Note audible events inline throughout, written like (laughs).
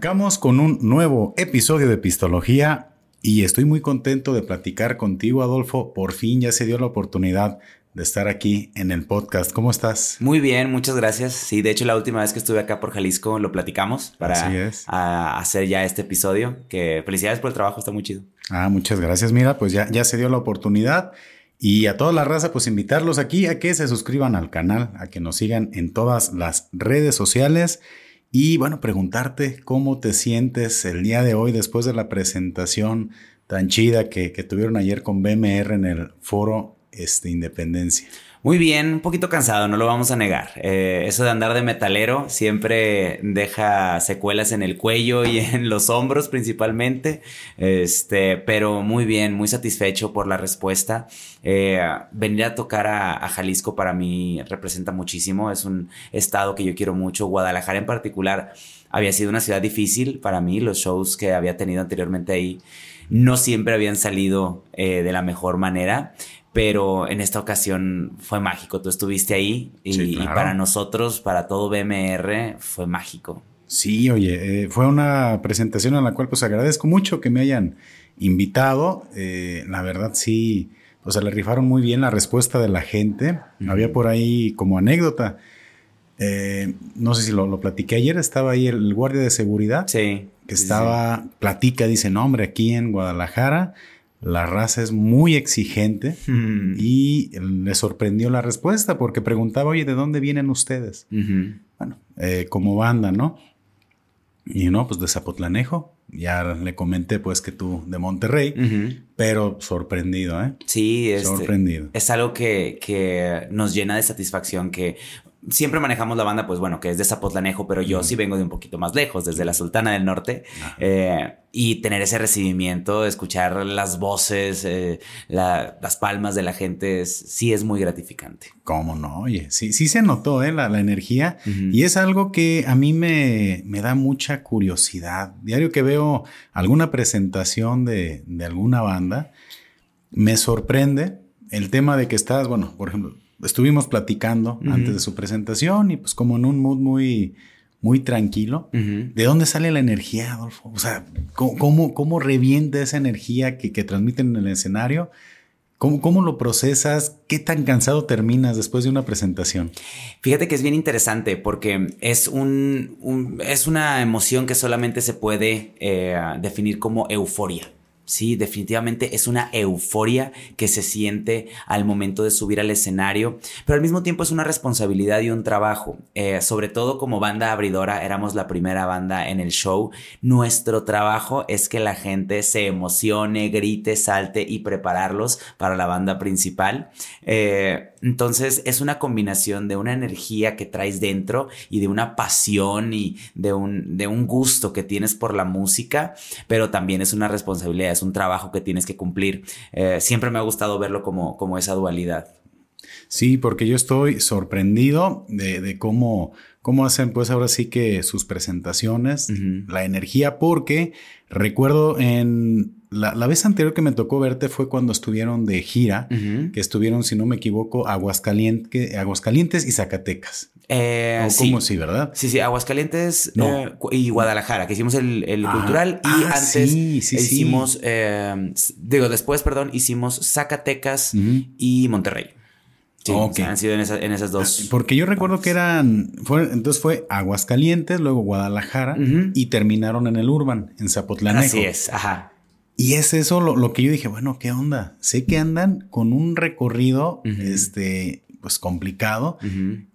Arrancamos con un nuevo episodio de Pistología y estoy muy contento de platicar contigo, Adolfo. Por fin ya se dio la oportunidad de estar aquí en el podcast. ¿Cómo estás? Muy bien, muchas gracias. Sí, de hecho la última vez que estuve acá por Jalisco lo platicamos para hacer ya este episodio. Que felicidades por el trabajo, está muy chido. Ah, muchas gracias. Mira, pues ya, ya se dio la oportunidad. Y a toda la raza, pues invitarlos aquí a que se suscriban al canal, a que nos sigan en todas las redes sociales y bueno, preguntarte cómo te sientes el día de hoy después de la presentación tan chida que, tuvieron ayer con BMR en el foro este, Independencia. Muy bien, un poquito cansado, no lo vamos a negar. Eh, eso de andar de metalero siempre deja secuelas en el cuello y (laughs) en los hombros principalmente. Este, pero muy bien, muy satisfecho por la respuesta. Eh, venir a tocar a, Jalisco para mí representa muchísimo. Es un estado que yo quiero mucho. Guadalajara en particular había sido una ciudad difícil para mí. Los shows que había tenido anteriormente ahí no siempre habían salido eh, de la mejor manera pero en esta ocasión fue mágico. Tú estuviste ahí y, para nosotros, para todo BMR, fue mágico. Sí, oye, eh, fue una presentación en la cual pues agradezco mucho que me hayan invitado. Eh, la verdad sí, o sea, le rifaron muy bien la respuesta de la gente. Había por ahí como anécdota. Eh, no sé si lo, lo, platiqué ayer, estaba ahí el, guardia de seguridad. Sí. Que estaba, platica, dice, no, hombre, aquí en Guadalajara la raza es muy exigente (laughs) y le sorprendió la respuesta porque preguntaba, oye, ¿de dónde vienen ustedes? Bueno, eh, como banda, ¿no? Y no, pues de Zapotlanejo. Ya le comenté pues que tú de Monterrey, pero sorprendido, ¿eh? Sí, este, sorprendido. Es algo que, que nos llena de satisfacción que siempre manejamos la banda, pues bueno, que es de Zapotlanejo, pero yo sí vengo de un poquito más lejos, desde la Sultana del Norte. Eh, y tener ese recibimiento, escuchar las voces, eh, las palmas de la gente, sí es muy gratificante. ¿Cómo no? Oye, sí, sí se notó ¿eh? la, energía y es algo que a mí me, me, da mucha curiosidad. Diario que veo alguna presentación de, de alguna banda, me sorprende el tema de que estás, bueno, por ejemplo, estuvimos platicando antes de su presentación y pues como en un mood muy, muy tranquilo. ¿De dónde sale la energía, Adolfo? O sea, ¿cómo, cómo, revienta esa energía que, que, transmiten en el escenario? ¿Cómo, ¿Cómo lo procesas? ¿Qué tan cansado terminas después de una presentación? Fíjate que es bien interesante porque es, un, es una emoción que solamente se puede eh, definir como euforia. Sí, definitivamente es una euforia que se siente al momento de subir al escenario, pero al mismo tiempo es una responsabilidad y un trabajo. Eh, sobre todo como banda abridora, éramos la primera banda en el show. Nuestro trabajo es que la gente se emocione, grite, salte y prepararlos para la banda principal. Eh, entonces es una combinación de una energía que traes dentro y de una pasión y de un, de un gusto que tienes por la música, pero también es una responsabilidad, es un trabajo que tienes que cumplir. Eh, siempre me ha gustado verlo como, como esa dualidad. Sí, porque yo estoy sorprendido de, cómo, cómo hacen pues ahora sí que sus presentaciones, la energía, porque recuerdo en la, vez anterior que me tocó verte fue cuando estuvieron de gira, que estuvieron, si no me equivoco, Aguascalientes, Aguascalientes y Zacatecas. Eh, ¿Cómo sí, verdad? Sí, sí, Aguascalientes eh, y Guadalajara, que hicimos el, cultural y ah, antes hicimos, eh, digo, después, perdón, hicimos Zacatecas y Monterrey. Sí, han sido en, esas dos. Ah, porque yo recuerdo que eran, entonces fue Aguascalientes, luego Guadalajara y terminaron en el Urban, en Zapotlanejo. Así es, ajá. Y es eso lo, que yo dije, bueno, ¿qué onda? Sé que andan con un recorrido, este, pues complicado.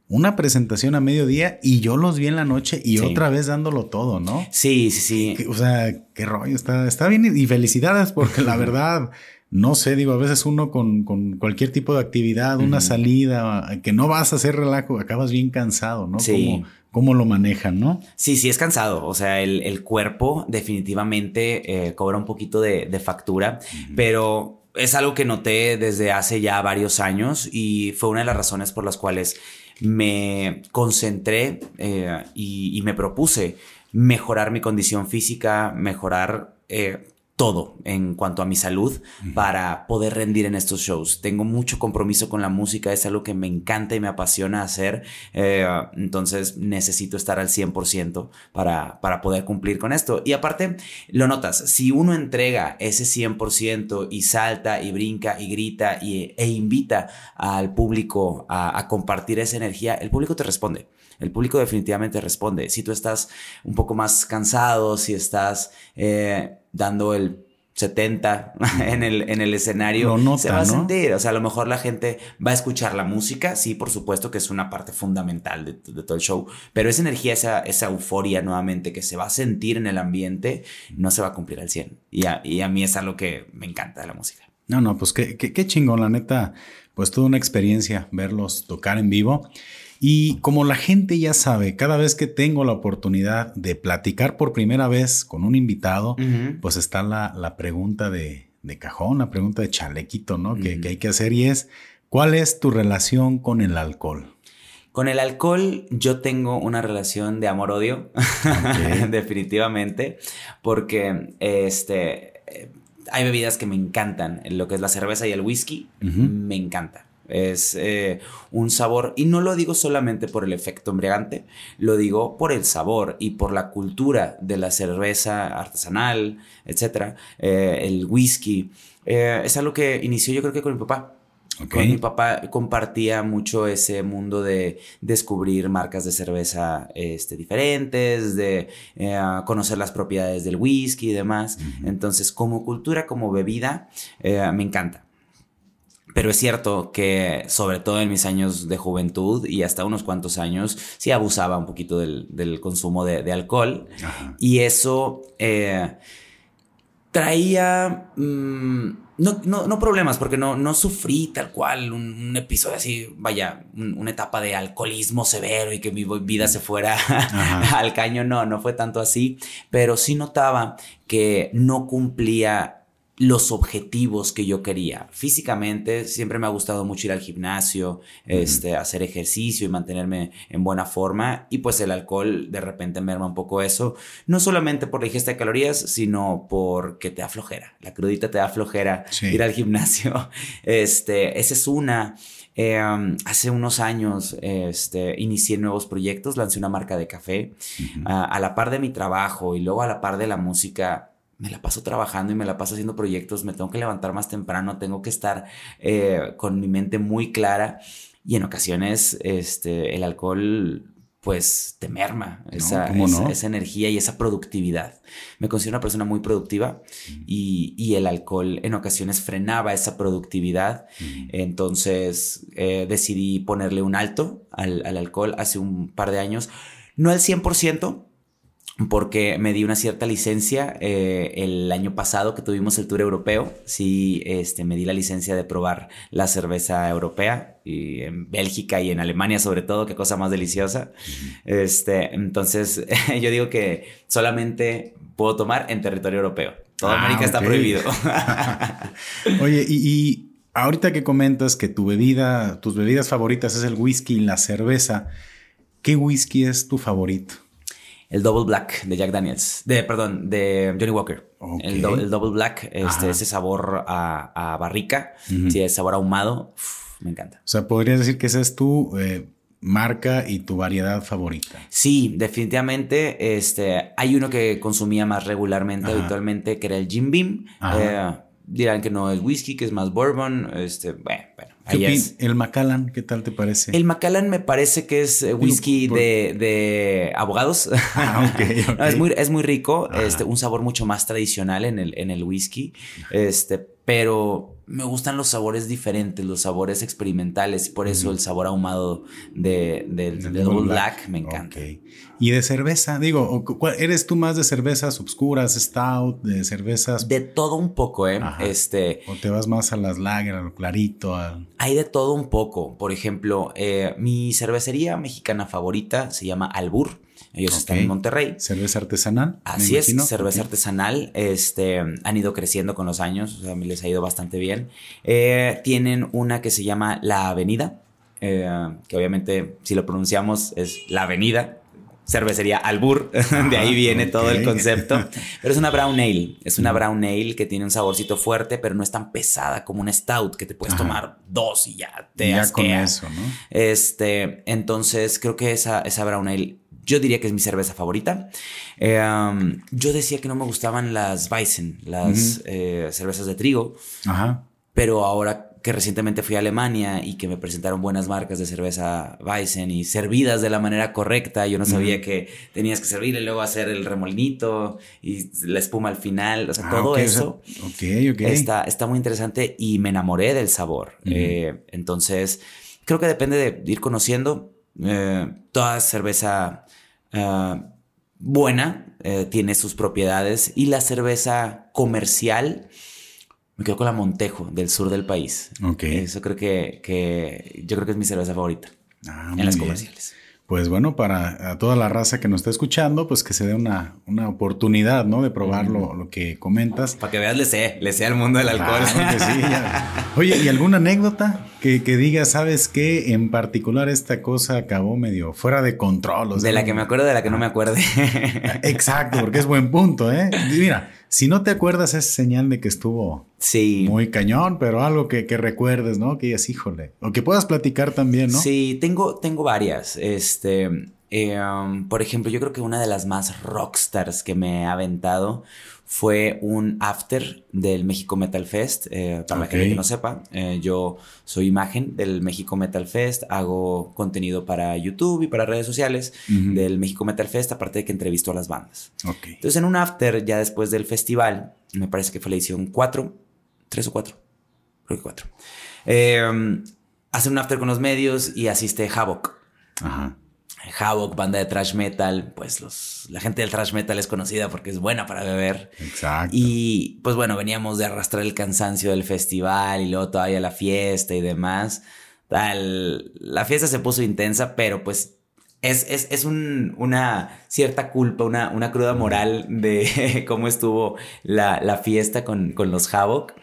Una presentación a mediodía y yo los vi en la noche y otra vez dándolo todo, ¿no? Sí, sí, sí. O sea, qué rollo, está, está bien y felicidades porque la (laughs) verdad, no sé, digo, a veces uno con, cualquier tipo de actividad, una salida, que no vas a hacer relajo, acabas bien cansado, ¿no? Sí cómo lo manejan, ¿no? Sí, sí es cansado. O sea, el, cuerpo definitivamente eh, cobra un poquito de, factura, pero es algo que noté desde hace ya varios años y fue una de las razones por las cuales me concentré eh, y, me propuse mejorar mi condición física, mejorar eh, todo en cuanto a mi salud para poder rendir en estos shows. Tengo mucho compromiso con la música, es algo que me encanta y me apasiona hacer, eh, entonces necesito estar al 100% para, para poder cumplir con esto. Y aparte, lo notas, si uno entrega ese 100% y salta y brinca y grita y, e invita al público a compartir esa energía, el público te responde. El público definitivamente responde. Si tú estás un poco más cansado, si estás eh, dando el 70 (laughs) en el, en el escenario, se va a sentir. O sea, a lo mejor la gente va a escuchar la música, sí, por supuesto que es una parte fundamental de, todo el show, pero esa energía, esa, esa, euforia nuevamente que se va a sentir en el ambiente, no se va a cumplir al 100. Y a, y a mí es algo que me encanta de la música. No, no, pues qué, qué, qué chingón, la neta, pues toda una experiencia verlos tocar en vivo. Y como la gente ya sabe, cada vez que tengo la oportunidad de platicar por primera vez con un invitado, pues está la, pregunta de, cajón, la pregunta de chalequito, ¿no? que, hay que hacer y es, ¿cuál es tu relación con el alcohol? Con el alcohol yo tengo una relación de amor-odio, (laughs) definitivamente, porque este, eh, hay bebidas que me encantan, lo que es la cerveza y el whisky, me encanta. Es eh, un sabor, y no lo digo solamente por el efecto embriagante, lo digo por el sabor y por la cultura de la cerveza artesanal, etcétera, eh, el whisky. Eh, es algo que inició yo creo que con mi papá. Con mi papá compartía mucho ese mundo de descubrir marcas de cerveza este, diferentes, de conocer las propiedades del whisky y demás. Entonces, como cultura, como bebida, me encanta. Pero es cierto que, sobre todo en mis años de juventud y hasta unos cuantos años, sí abusaba un poquito del, consumo de, alcohol. Y eso eh, traía. Mm, no, problemas, porque no, no sufrí tal cual un, episodio así, vaya, una etapa de alcoholismo severo y que mi vida se fuera (laughs) al caño. No, no fue tanto así, pero sí notaba que no cumplía los objetivos que yo quería. Físicamente siempre me ha gustado mucho ir al gimnasio, este, hacer ejercicio y mantenerme en buena forma y pues el alcohol de repente merma un poco eso, no solamente por la ingesta de calorías, sino porque te da flojera. La crudita te da flojera ir al gimnasio. (laughs) Este, esa es una. Em, hace unos años este, inicié nuevos proyectos, lancé una marca de café. Ah, a la par de mi trabajo y luego a la par de la música, me la paso trabajando y me la paso haciendo proyectos, me tengo que levantar más temprano, tengo que estar eh, con mi mente muy clara y en ocasiones este, el alcohol pues te merma esa, esa, energía y esa productividad. Me considero una persona muy productiva y, el alcohol en ocasiones frenaba esa productividad. Entonces eh, decidí ponerle un alto al, al alcohol hace un par de años. No al 100%, porque me di una cierta licencia eh, el año pasado que tuvimos el tour europeo. Sí, este, me di la licencia de probar la cerveza europea y en Bélgica y en Alemania sobre todo, qué cosa más deliciosa. Este, entonces (laughs) yo digo que solamente puedo tomar en territorio europeo. Toda ah, América está prohibido. (laughs) Oye, y, y ahorita que comentas que tu bebida, tus bebidas favoritas es el whisky y la cerveza, ¿qué whisky es tu favorito? El Double Black de Jack Daniels, de, perdón, de Johnny Walker. El, Double Black, este, ese sabor a, barrica, sí, ese sabor ahumado, me encanta. O sea, podrías decir que esa es tu eh, marca y tu variedad favorita. Sí, definitivamente. Este, hay uno que consumía más regularmente, habitualmente, que era el Jim Beam. Eh, dirán que no es whisky, que es más bourbon. Este, bueno, bueno ¿El Macallan qué tal te parece? El Macallan me parece que es eh, whisky de, abogados. (laughs) Ah, (laughs) es, muy, es muy rico, este, un sabor mucho más tradicional en el, en el whisky, este, pero me gustan los sabores diferentes, los sabores experimentales, por eso el sabor ahumado de, del Double Black. me encanta. ¿Y de cerveza? Digo, ¿eres tú más de cervezas obscuras, stout, de cervezas? De todo un poco, ¿eh? Este... ¿O te vas más a las lager, a lo clarito? Hay de todo un poco. Por ejemplo, eh, mi cervecería mexicana favorita se llama Albur. Ellos están en Monterrey. ¿Cerveza artesanal? Así es, cerveza artesanal. Este, han ido creciendo con los años, o sea, a mí les ha ido bastante bien. Eh, tienen una que se llama La Avenida, eh, que obviamente si lo pronunciamos es La Avenida, cervecería Albur, (laughs) de ahí viene todo el concepto. (laughs) Pero es una brown ale, es una brown ale que tiene un saborcito fuerte, pero no es tan pesada como un stout que te puedes tomar dos y ya te ya con eso, ¿no? Este, entonces creo que esa, esa brown ale yo diría que es mi cerveza favorita. Eh, um, yo decía que no me gustaban las Weizen, las eh, cervezas de trigo. Ajá. Pero ahora que recientemente fui a Alemania y que me presentaron buenas marcas de cerveza Weizen y servidas de la manera correcta. Yo no sabía que tenías que servir y luego hacer el remolinito y la espuma al final. O sea, ah, todo eso Está, está muy interesante y me enamoré del sabor. Eh, entonces, creo que depende de ir conociendo. Eh, toda cerveza eh, buena tiene sus propiedades y la cerveza comercial me quedo con la Montejo del sur del país. Ok. Eso creo que, que yo creo que es mi cerveza favorita ah, en las comerciales. Pues bueno, para toda la raza que nos está escuchando, pues que se dé una, una oportunidad, ¿no? De probar lo, que comentas. Para que veas, le sé, le sé al mundo del alcohol. sí, (laughs) Oye, ¿y alguna anécdota que, que digas, sabes qué? En particular esta cosa acabó medio fuera de control. de la que me acuerdo, de la que no me acuerde. Exacto, porque es buen punto, ¿eh? Mira, si no te acuerdas, es señal de que estuvo sí. muy cañón, pero algo que, recuerdes, ¿no? Que digas, híjole. O que puedas platicar también, ¿no? Sí, tengo, tengo varias. Este, eh, um, por ejemplo, yo creo que una de las más rockstars que me ha aventado fue un after del México Metal Fest. Eh, para la gente que no sepa, eh, yo soy imagen del México Metal Fest, hago contenido para YouTube y para redes sociales del México Metal Fest, aparte de que entrevisto a las bandas. Entonces, en un after, ya después del festival, me parece que fue la edición 4, 3 o 4, creo que 4. Eh, hace un after con los medios y asiste Havoc. Ajá. Havoc, banda de thrash metal, pues los, la gente del thrash metal es conocida porque es buena para beber. Exacto. Y pues bueno, veníamos de arrastrar el cansancio del festival y luego todavía la fiesta y demás. Tal, la fiesta se puso intensa, pero pues es, es, es un, una cierta culpa, una, una cruda moral de (laughs) cómo estuvo la, la fiesta con, con los Havoc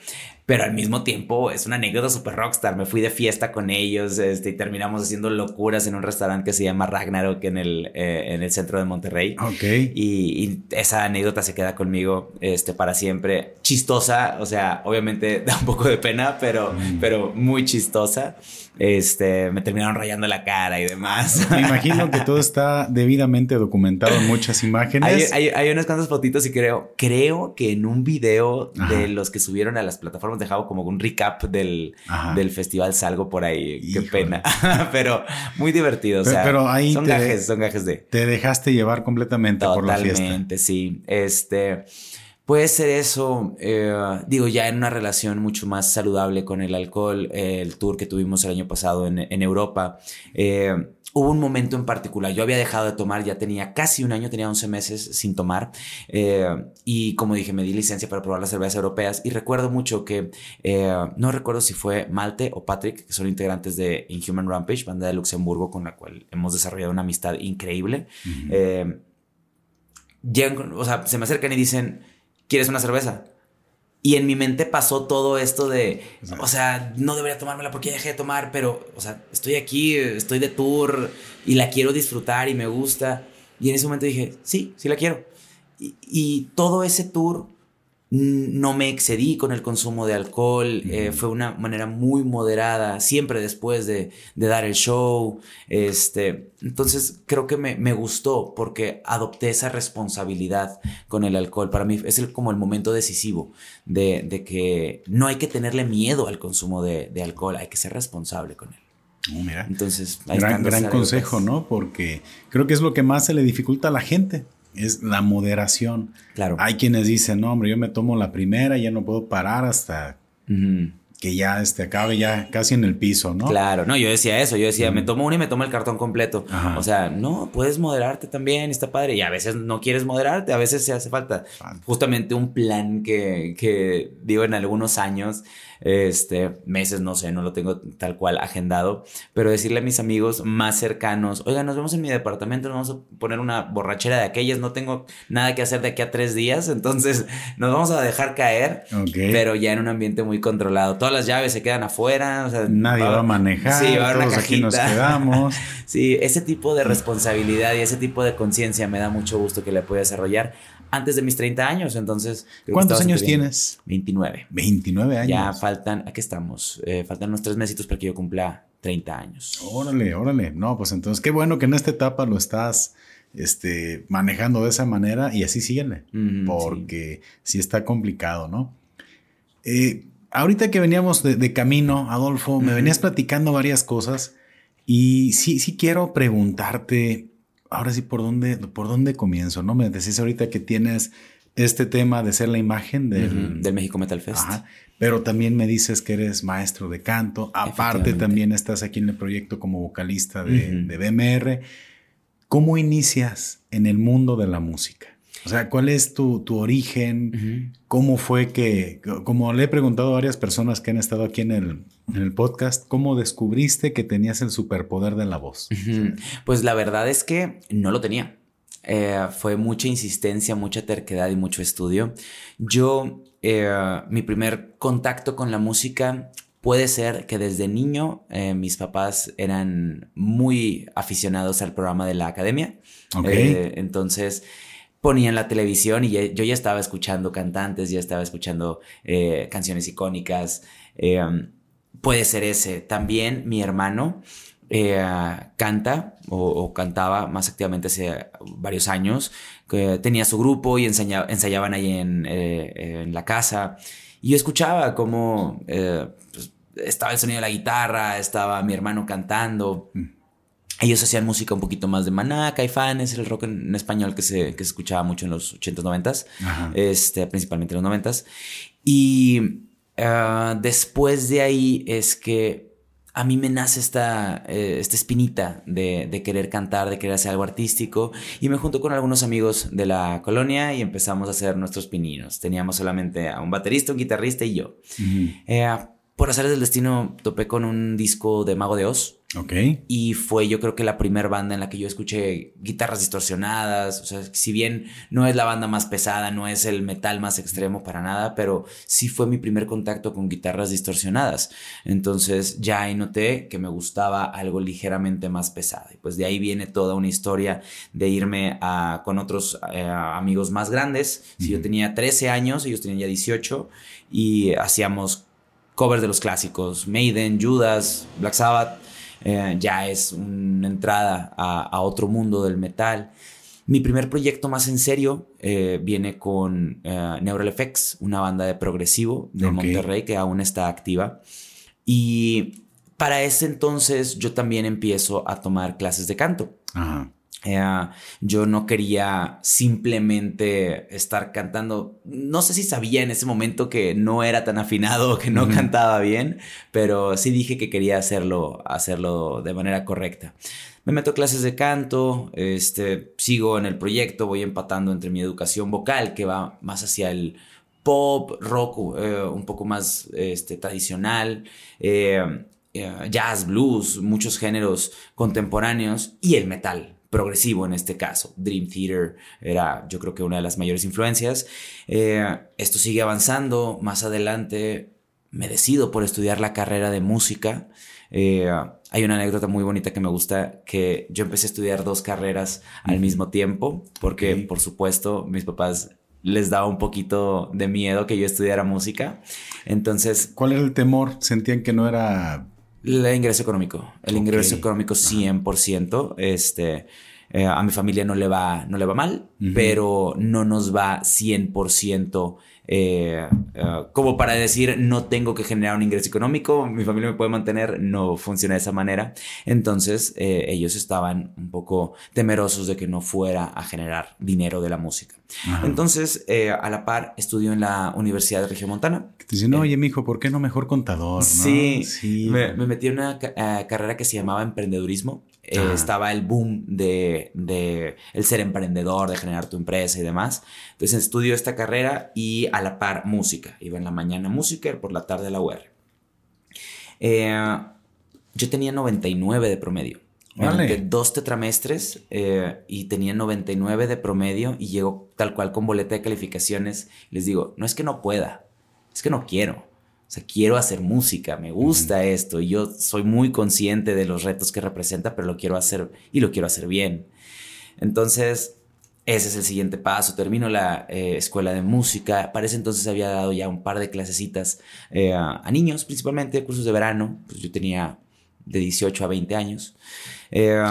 pero al mismo tiempo es una anécdota super rockstar. Me fui de fiesta con ellos este, y terminamos haciendo locuras en un restaurante que se llama Ragnarok en el, eh, en el centro de Monterrey. Ok. Y, esa anécdota se queda conmigo este, para siempre. Chistosa, o sea, obviamente (laughs) da un poco de pena, pero, mm. pero muy chistosa este, me terminaron rayando la cara y demás. Me imagino que todo está debidamente documentado en muchas (laughs) imágenes. Hay, unas cuantas fotitos y creo, creo que en un video de los que subieron a las plataformas de Javo como un recap del, del festival salgo por ahí. Qué pena. (laughs) pero muy divertido. O sea, pero, ahí son gajes, son gajes de. Te dejaste llevar completamente por la fiesta. Totalmente, sí. Este. Puede ser eso, eh, digo, ya en una relación mucho más saludable con el alcohol, el tour que tuvimos el año pasado en, Europa. Eh, hubo un momento en particular, yo había dejado de tomar, ya tenía casi un año, tenía 11 meses sin tomar, eh, y como dije, me di licencia para probar las cervezas europeas, y recuerdo mucho que, no recuerdo si fue Malte o Patrick, que son integrantes de Inhuman Rampage, banda de Luxemburgo con la cual hemos desarrollado una amistad increíble. llegan, o sea, se me acercan y dicen, ¿quieres una cerveza? Y en mi mente pasó todo esto de, o sea, no debería tomármela porque ya dejé de tomar, pero, o sea, estoy aquí, estoy de tour y la quiero disfrutar y me gusta. Y en ese momento dije, sí, sí la quiero. Y, y todo ese tour no me excedí con el consumo de alcohol, eh, fue una manera muy moderada, siempre después de, dar el show. Este, entonces creo que me, gustó porque adopté esa responsabilidad con el alcohol. Para mí es el, como el momento decisivo de, que no hay que tenerle miedo al consumo de, alcohol, hay que ser responsable con él. Oh, mira. Entonces, gran, gran consejo, ¿no? Porque creo que es lo que más se le dificulta a la gente es la moderación. Claro. Hay quienes dicen, no, hombre, yo me tomo la primera, ya no puedo parar hasta que ya este, acabe ya casi en el piso, ¿no? Claro, no, yo decía eso, yo decía, me tomo una y me tomo el cartón completo. O sea, no, puedes moderarte también, está padre. Y a veces no quieres moderarte, a veces se hace falta. Justamente un plan que, que digo en algunos años este, meses, no sé, no lo tengo tal cual agendado, pero decirle a mis amigos más cercanos, oiga, nos vemos en mi departamento, nos vamos a poner una borrachera de aquellas, no tengo nada que hacer de aquí a tres días, entonces nos vamos a dejar caer, pero ya en un ambiente muy controlado. Toda todas las llaves se quedan afuera. Nadie va, a manejar. Sí, va todos aquí nos quedamos. (laughs) sí, ese tipo de responsabilidad y ese tipo de conciencia me da mucho gusto que le pueda desarrollar antes de mis 30 años. Entonces, ¿cuántos años tienes? 29. 29 años. Ya faltan, aquí estamos, eh, faltan unos tres mesitos para que yo cumpla 30 años. Órale, órale. No, pues entonces qué bueno que en esta etapa lo estás este, manejando de esa manera y así síguele, porque sí. está complicado, ¿no? Eh, ahorita que veníamos de, camino, Adolfo, me venías platicando varias cosas y sí, sí quiero preguntarte, ahora sí, ¿por dónde, por dónde comienzo? ¿No? Me decís ahorita que tienes este tema de ser la imagen del, del México Metal Fest. pero también me dices que eres maestro de canto. Aparte, también estás aquí en el proyecto como vocalista de, de BMR. ¿Cómo inicias en el mundo de la música? O sea, ¿cuál es tu, origen? ¿Cómo fue que, como le he preguntado a varias personas que han estado aquí en el, podcast, ¿cómo descubriste que tenías el superpoder de la voz? Pues la verdad es que no lo tenía. Eh, fue mucha insistencia, mucha terquedad y mucho estudio. Yo, eh, mi primer contacto con la música Puede ser que desde niño eh, mis papás eran muy aficionados al programa de la academia. Eh, entonces ponían la televisión y yo ya estaba escuchando cantantes, ya estaba escuchando eh, canciones icónicas. puede ser ese. También mi hermano canta o, cantaba más activamente hace varios años. tenía su grupo y ensayaban ahí en, en la casa. Y yo escuchaba cómo eh, pues, estaba el sonido de la guitarra, estaba mi hermano cantando. Mm. Ellos hacían música un poquito más de Maná, Caifanes, el rock en, español que se, que se, escuchaba mucho en los 80s, 90s, este, principalmente en los 90s. Y ah, después de ahí es que a mí me nace esta, eh, esta espinita de, querer cantar, de querer hacer algo artístico. Y me junto con algunos amigos de la colonia y empezamos a hacer nuestros pininos. Teníamos solamente a un baterista, un guitarrista y yo. Eh, por hacer del destino, topé con un disco de Mago de Oz Ok. Y fue yo creo que la primera banda en la que yo escuché guitarras distorsionadas. O sea, si bien no es la banda más pesada, no es el metal más extremo para nada, pero sí fue mi primer contacto con guitarras distorsionadas. Entonces ya ahí noté que me gustaba algo ligeramente más pesado. Y pues de ahí viene toda una historia de irme a, con otros eh, amigos más grandes. Si yo tenía 13 años, ellos tenían ya 18 y hacíamos covers de los clásicos, Maiden, Judas, Black Sabbath eh, ya es una entrada a, otro mundo del metal. Mi primer proyecto más en serio eh, viene con eh, Neural Effects, una banda de progresivo de Monterrey que aún está activa. Y para ese entonces yo también empiezo a tomar clases de canto. Ajá. Eh, yo no quería simplemente estar cantando. No sé si sabía en ese momento que no era tan afinado, que no cantaba bien, pero sí dije que quería hacerlo, hacerlo de manera correcta. Me meto a clases de canto, este, sigo en el proyecto, voy empatando entre mi educación vocal, que va más hacia el pop, rock, eh, un poco más este, tradicional. Eh, jazz, blues, muchos géneros contemporáneos y el metal progresivo en este caso. Dream Theater era yo creo que una de las mayores influencias. Eh, esto sigue avanzando. Más adelante me decido por estudiar la carrera de música. Eh, hay una anécdota muy bonita que me gusta, que yo empecé a estudiar dos carreras al mismo tiempo, porque por supuesto mis papás les daba un poquito de miedo que yo estudiara música. Entonces... ¿Cuál era el temor? ¿Sentían que no era el ingreso económico. El ingreso económico 100%. Este, eh, a mi familia no le va, no le va mal, pero no nos va 100% eh, eh, como para decir no tengo que generar un ingreso económico, mi familia me puede mantener, no funciona de esa manera. Entonces ellos estaban un poco temerosos de que no fuera a generar dinero de la música. Entonces, a la par, estudio en la Universidad de Región Montana. Te dicen, oye, mijo, ¿por qué no mejor contador? Sí, sí. Me, metí en una carrera que se llamaba emprendedurismo. Eh, estaba el boom de, el ser emprendedor, de generar tu empresa y demás. Entonces estudio esta carrera y a la par música. Iba en la mañana música y por la tarde la UR. Eh, yo tenía 99 de promedio. Vale. dos tetramestres eh, y tenía 99 de promedio y llego tal cual con boleta de calificaciones. Les digo, no es que no pueda, es que no quiero. O sea, quiero hacer música, me gusta esto y yo soy muy consciente de los retos que representa, pero lo quiero hacer y lo quiero hacer bien. Entonces, ese es el siguiente paso. Termino la eh, escuela de música. Para ese entonces había dado ya un par de clasecitas eh, a, niños, principalmente cursos de verano. Pues yo tenía de 18 a 20 años. Eh,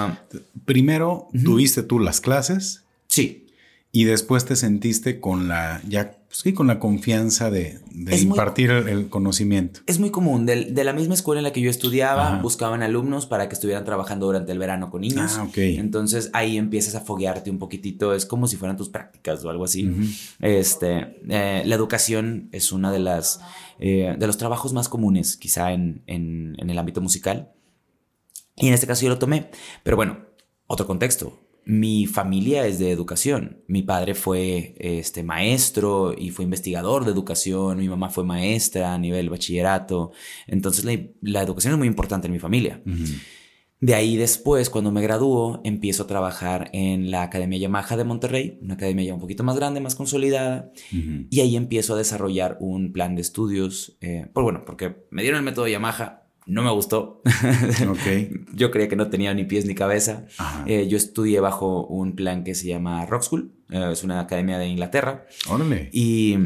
Primero, ¿tuviste tú las clases? Sí. Y después te sentiste con la ya pues con la confianza de, impartir el, conocimiento. Es muy común. De, la misma escuela en la que yo estudiaba, buscaban alumnos para que estuvieran trabajando durante el verano con niños. Ah, ok. Entonces ahí empiezas a foguearte un poquitito. Es como si fueran tus prácticas o algo así. Este, eh, la educación es una de las eh, de los trabajos más comunes, quizá en, en el ámbito musical. Y en este caso yo lo tomé. Pero bueno, otro contexto mi familia es de educación. Mi padre fue este, maestro y fue investigador de educación. Mi mamá fue maestra a nivel bachillerato. Entonces la, educación es muy importante en mi familia. De ahí después, cuando me graduó, empiezo a trabajar en la Academia Yamaha de Monterrey, una academia ya un poquito más grande, más consolidada. Y ahí empiezo a desarrollar un plan de estudios. Eh, por, bueno, porque me dieron el método Yamaha, no me gustó. (laughs) yo creía que no tenía ni pies ni cabeza. Eh, yo estudié bajo un plan que se llama Rock School. Eh, es una academia de Inglaterra. Órale. Y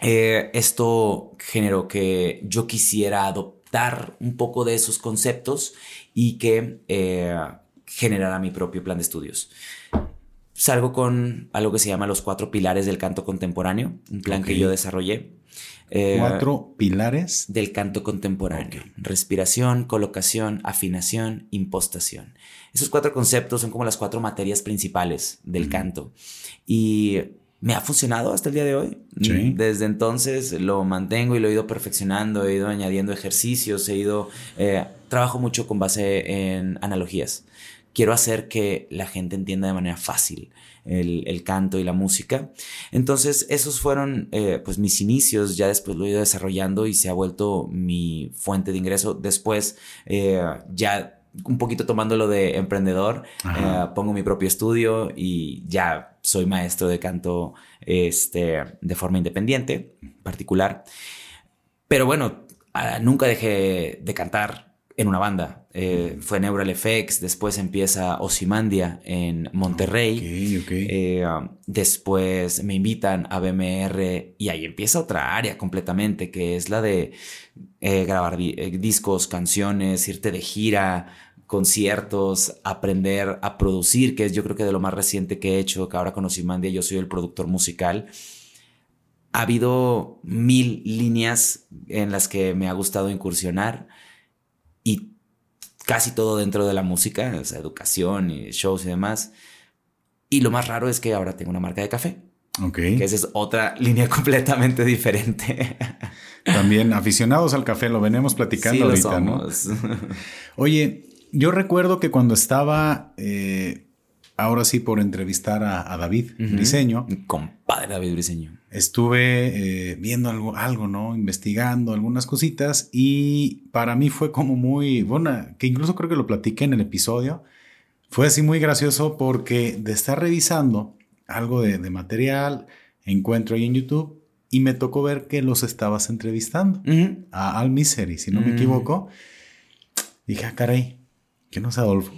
eh, esto generó que yo quisiera adoptar un poco de esos conceptos y que generara mi propio plan de estudios. Salgo con algo que se llama los cuatro pilares del canto contemporáneo, un plan que yo desarrollé. Eh, Cuatro pilares del canto contemporáneo. Respiración, colocación, afinación, impostación. Esos cuatro conceptos son como las cuatro materias principales del canto. Y me ha funcionado hasta el día de hoy. Desde entonces lo mantengo y lo he ido perfeccionando, he ido añadiendo ejercicios, he ido... Eh, trabajo mucho con base en analogías. Quiero hacer que la gente entienda de manera fácil el, canto y la música. Entonces, esos fueron eh, pues mis inicios, ya después lo he ido desarrollando y se ha vuelto mi fuente de ingreso. Después, eh, ya un poquito tomándolo de emprendedor, eh, pongo mi propio estudio y ya soy maestro de canto este, de forma independiente, particular. Pero bueno, ah, nunca dejé de cantar en una banda. Eh, fue Neural Effects, después empieza Osimandia en Monterrey. Eh, después me invitan a BMR y ahí empieza otra área completamente, que es la de eh, grabar discos, canciones, irte de gira, conciertos, aprender a producir, que es yo creo que de lo más reciente que he hecho, que ahora con Osimandia yo soy el productor musical. Ha habido mil líneas en las que me ha gustado incursionar y casi todo dentro de la música, o sea, educación y shows y demás. Y lo más raro es que ahora tengo una marca de café. Ok. Que esa es otra (laughs) línea completamente diferente. También aficionados al café, lo venimos platicando ahorita, ¿no? (laughs) Oye, yo recuerdo que cuando estaba eh, ahora sí por entrevistar a, David Briseño. Compadre David Briseño. Estuve eh, viendo algo, algo, ¿no? Investigando algunas cositas y para mí fue como muy, bueno, que incluso creo que lo platiqué en el episodio. Fue así muy gracioso porque de estar revisando algo de, material, encuentro ahí en YouTube y me tocó ver que los estabas entrevistando a Al Misery, si no me equivoco. Dije, ah, caray, ¿qué no es Adolfo?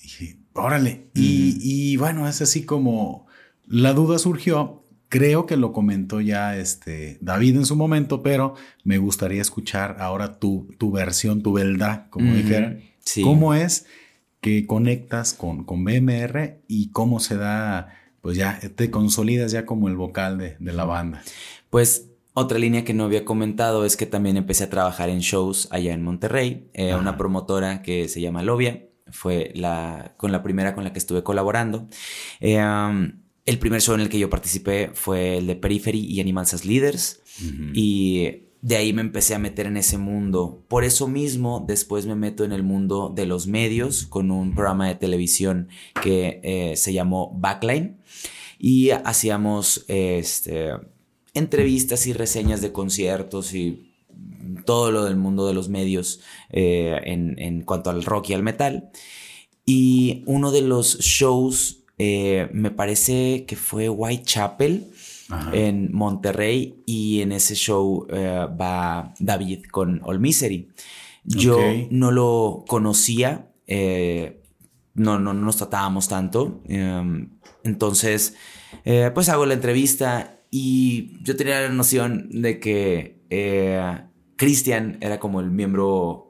Dije, Órale. y, bueno, es así como la duda surgió. Creo que lo comentó ya este David en su momento, pero me gustaría escuchar ahora tu, tu versión, tu verdad, como dijeran. ¿Cómo es que conectas con, con BMR y cómo se da, pues ya te consolidas ya como el vocal de, de la banda? Pues otra línea que no había comentado es que también empecé a trabajar en shows allá en Monterrey, eh, una promotora que se llama Lovia fue la, con la primera con la que estuve colaborando. Eh, el primer show en el que yo participé fue el de Periphery y Animals as Leaders. Y de ahí me empecé a meter en ese mundo. Por eso mismo, después me meto en el mundo de los medios con un programa de televisión que eh, se llamó Backline. Y hacíamos este, entrevistas y reseñas de conciertos y todo lo del mundo de los medios eh, en, cuanto al rock y al metal. Y uno de los shows, eh, me parece que fue Whitechapel, en Monterrey y en ese show eh, va David con All Misery. Yo no lo conocía, eh, no, no, nos tratábamos tanto. Em, entonces, pues hago la entrevista y yo tenía la noción de que Cristian era como el miembro,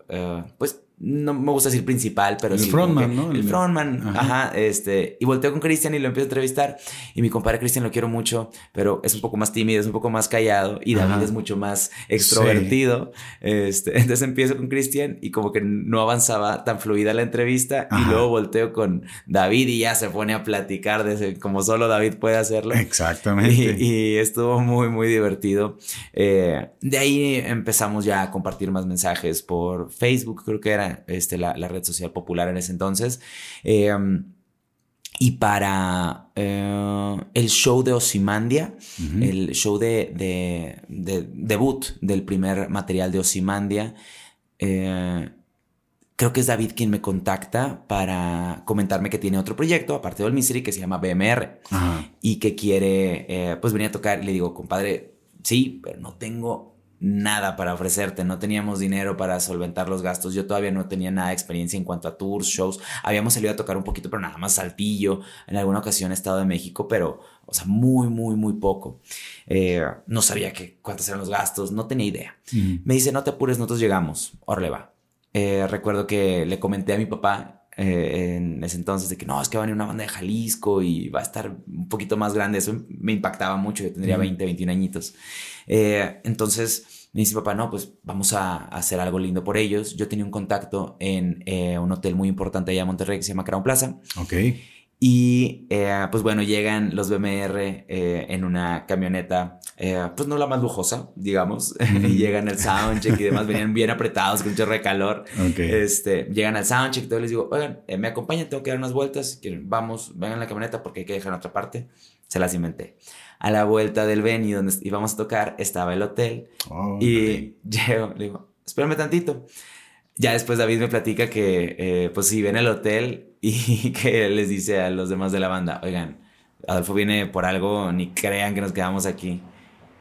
pues no me gusta decir principal, pero el sí. Frontman, ¿no? El, frontman, ajá. este, y volteo con Cristian y lo empiezo a entrevistar. Y mi compadre Cristian lo quiero mucho, pero es un poco más tímido, es un poco más callado. Y David es mucho más extrovertido. Este, (laughs) entonces empiezo con Cristian y como que no avanzaba tan fluida la entrevista. Y luego volteo con David y ya se pone a platicar como solo David puede hacerlo. Exactamente. Y, estuvo muy, muy divertido. Eh, de ahí empezamos ya a compartir más mensajes por Facebook, creo que era este, la, red social popular en ese entonces. Em, y para eh, el show de Osimandia, el show de, debut del primer material de Osimandia, eh, creo que es David quien me contacta para comentarme que tiene otro proyecto, aparte del Misery, que se llama BMR, y que quiere, eh, pues venir a tocar. Y le digo, compadre, sí, pero no tengo nada para ofrecerte, no teníamos dinero para solventar los gastos, yo todavía no tenía nada de experiencia en cuanto a tours, shows, habíamos salido a tocar un poquito, pero nada más saltillo, en alguna ocasión he Estado de México, pero, o sea, muy, muy, muy poco. Eh, no sabía que, cuántos eran los gastos, no tenía idea. Me dice, no te apures, nosotros llegamos, orle va. Eh, recuerdo que le comenté a mi papá eh, en ese entonces de que no, es que va a venir una banda de Jalisco y va a estar un poquito más grande. Eso me impactaba mucho. Yo tendría 20, 21 añitos. Eh, entonces me dice papá, no, pues vamos a, hacer algo lindo por ellos. Yo tenía un contacto en eh, un hotel muy importante allá en Monterrey que se llama Crown Plaza. Ok. Y eh, pues bueno, llegan los BMR en una camioneta, pues no la más lujosa, digamos. (laughs) y llegan al soundcheck y demás, venían bien apretados, con mucho recalor. Okay. Este, llegan al soundcheck y todo les digo, oigan, me acompañan, tengo que dar unas vueltas. Vamos, vengan en la camioneta porque hay que dejar en otra parte. Se las inventé a la vuelta del venue donde íbamos a tocar estaba el hotel. Oh, y (laughs) llego, le digo, espérame tantito. Ya después David me platica que, eh, pues sí, viene al hotel y (laughs) que les dice a los demás de la banda, oigan, Adolfo viene por algo, ni crean que nos quedamos aquí.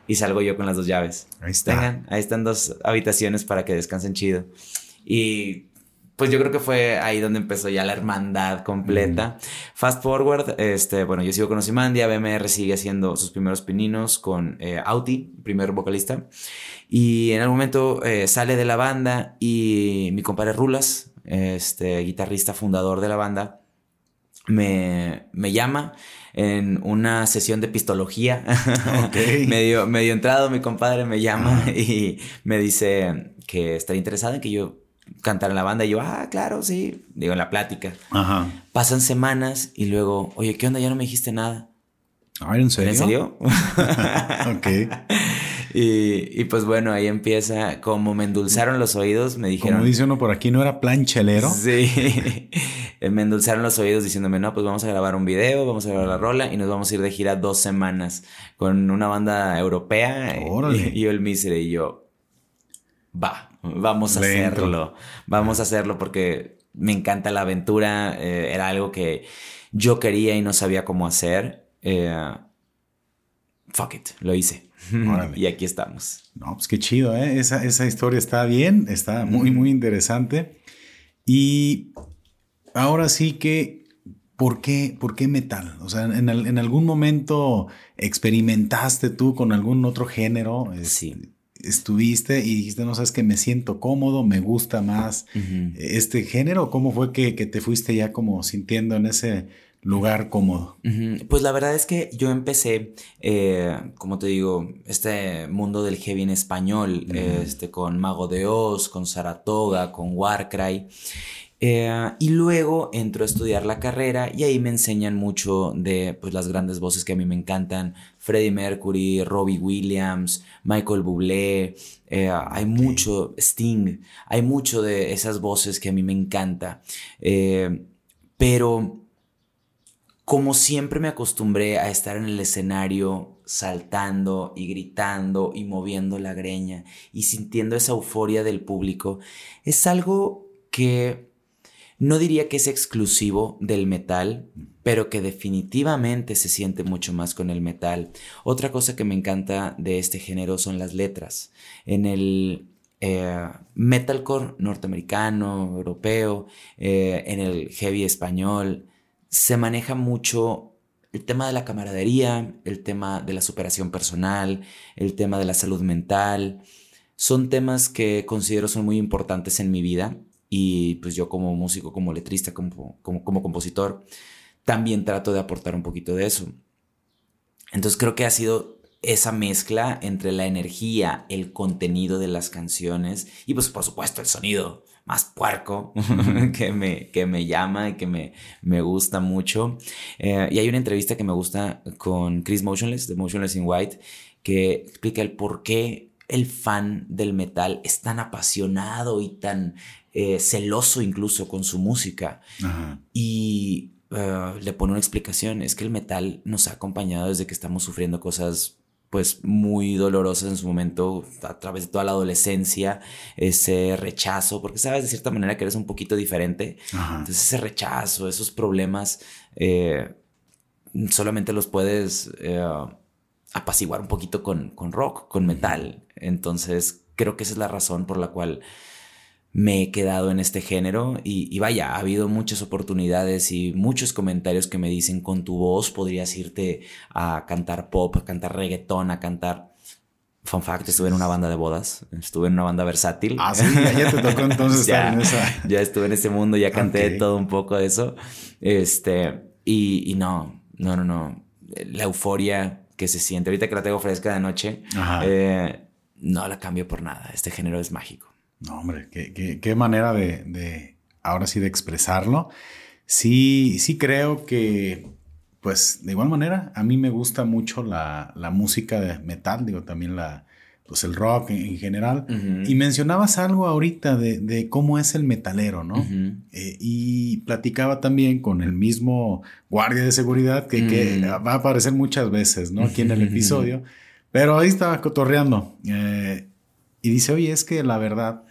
Y salgo yo con las dos llaves. Ahí está. ahí están dos habitaciones para que descansen chido. Y pues yo creo que fue ahí donde empezó ya la hermandad completa. Fast forward, este, bueno, yo sigo con Osimandia, BMR sigue haciendo sus primeros pininos con eh, Auti, primer vocalista. Y en algún momento eh, sale de la banda y mi compadre Rulas, este guitarrista fundador de la banda, me, me llama en una sesión de pistología. (laughs) medio, medio entrado, mi compadre me llama y me dice que estaría interesado en que yo cantar en la banda y yo, ah, claro, sí, digo en la plática. Ajá. Pasan semanas y luego, oye, ¿qué onda? Ya no me dijiste nada. ¿en serio? ¿En serio? (laughs) ok. (laughs) Y, pues bueno, ahí empieza, como me endulzaron los oídos, me dijeron... Como dice uno por aquí, ¿no era plan chelero? Sí, (laughs) me endulzaron los oídos diciéndome, no, pues vamos a grabar un video, vamos a grabar la rola y nos vamos a ir de gira dos semanas con una banda europea y, yo el Misery y yo, va, vamos a hacerlo, vamos a hacerlo porque me encanta la aventura, eh, era algo que yo quería y no sabía cómo hacer. Eh, fuck it, lo hice. (laughs) y aquí estamos. No, pues qué chido, ¿eh? Esa, esa historia está bien, está muy, muy interesante. Y ahora sí que, ¿por qué, por qué metal? O sea, en, en algún momento experimentaste tú con algún otro género. Sí estuviste y dijiste, no sabes que me siento cómodo, me gusta más este género? ¿Cómo fue que, te fuiste ya como sintiendo en ese lugar cómodo? Pues la verdad es que yo empecé, eh, como te digo, este mundo del heavy en español, este, con Mago de Oz, con Saratoga, con Warcry. Eh, y luego entro a estudiar la carrera y ahí me enseñan mucho de pues, las grandes voces que a mí me encantan. Freddie Mercury, Robbie Williams, Michael Bublé, eh, hay mucho, Sting, hay mucho de esas voces que a mí me encanta. Pero como siempre me acostumbré a estar en el escenario saltando y gritando y moviendo la greña y sintiendo esa euforia del público, es algo que no diría que es exclusivo del metal, pero que definitivamente se siente mucho más con el metal. Otra cosa que me encanta de este género son las letras. En el eh, metalcore norteamericano, europeo, eh, en el heavy español, se maneja mucho el tema de la camaradería, el tema de la superación personal, el tema de la salud mental. Son temas que considero son muy importantes en mi vida y pues yo como músico, como letrista, como, como, compositor, también trato de aportar un poquito de eso. Entonces creo que ha sido esa mezcla entre la energía, el contenido de las canciones y pues por supuesto el sonido más puerco (laughs) que, me, que me llama y que me, me gusta mucho. Eh, y hay una entrevista que me gusta con Chris Motionless, de Motionless in White, que explica el por qué el fan del metal es tan apasionado y tan eh, celoso incluso con su música. Y eh, le pone una explicación, es que el metal nos ha acompañado desde que estamos sufriendo cosas pues muy dolorosas en su momento a través de toda la adolescencia, ese rechazo, porque sabes de cierta manera que eres un poquito diferente, entonces ese rechazo, esos problemas, eh, solamente los puedes apaciguar un poquito con, con rock, con metal, entonces creo que esa es la razón por la cual me he quedado en este género y, vaya, ha habido muchas oportunidades y muchos comentarios que me dicen con tu voz podrías irte a cantar pop, a cantar reggaetón, a cantar... Fun fact, estuve en una banda de bodas, estuve en una banda versátil. Ah, sí, ya, te tocó entonces (laughs) estar en esa. Ya estuve en ese mundo, ya canté todo un poco de eso. Este, y, no, no, no, no. La euforia que se siente, ahorita que la tengo fresca de noche, eh, no la cambio por nada. Este género es mágico. No, hombre, qué, qué, manera de, ahora sí, de expresarlo. Sí, sí creo que, pues, de igual manera, a mí me gusta mucho la, música de metal, digo, también la, pues el rock en, general. Y mencionabas algo ahorita de, cómo es el metalero, ¿no? Eh, y platicaba también con el mismo guardia de seguridad que, va a aparecer muchas veces, ¿no? Aquí en el (laughs) episodio. Pero ahí estaba cotorreando. Eh, y dice, oye, es que la verdad,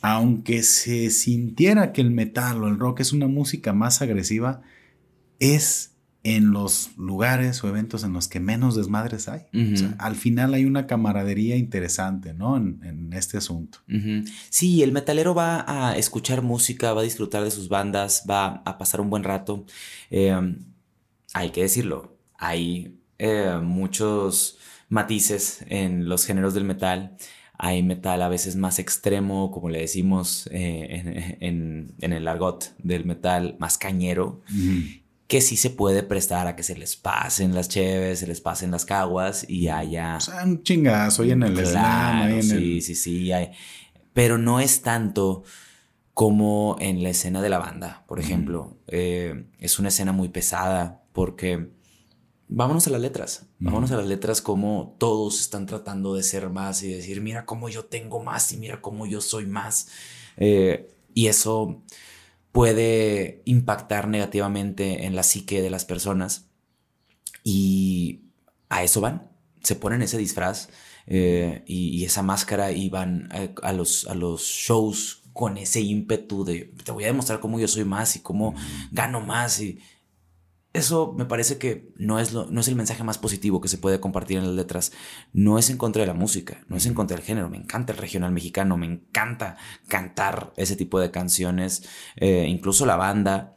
aunque se sintiera que el metal o el rock es una música más agresiva, es en los lugares o eventos en los que menos desmadres hay. al final hay una camaradería interesante, ¿no? En, este asunto. Sí, el metalero va a escuchar música, va a disfrutar de sus bandas, va a pasar un buen rato. Em, hay que decirlo, hay eh, muchos matices en los géneros del metal. Hay metal a veces más extremo, como le decimos eh, en, el argot del metal, más cañero, que sí se puede prestar a que se les pasen las cheves, se les pasen las caguas y haya... O sea, un chingazo y en el slam. sí, sí, sí, Pero no es tanto como en la escena de la banda, por ejemplo. Eh, es una escena muy pesada porque vámonos a las letras, vámonos a las letras como todos están tratando de ser más y decir, mira cómo yo tengo más y mira cómo yo soy más. Eh, y eso puede impactar negativamente en la psique de las personas. Y a eso van, se ponen ese disfraz eh, y, esa máscara y van a, los, a los shows con ese ímpetu de te voy a demostrar cómo yo soy más y cómo gano más y eso me parece que no es, lo, no es el mensaje más positivo que se puede compartir en las letras. No es en contra de la música, no es en contra del género. Me encanta el regional mexicano, me encanta cantar ese tipo de canciones, eh, incluso la banda,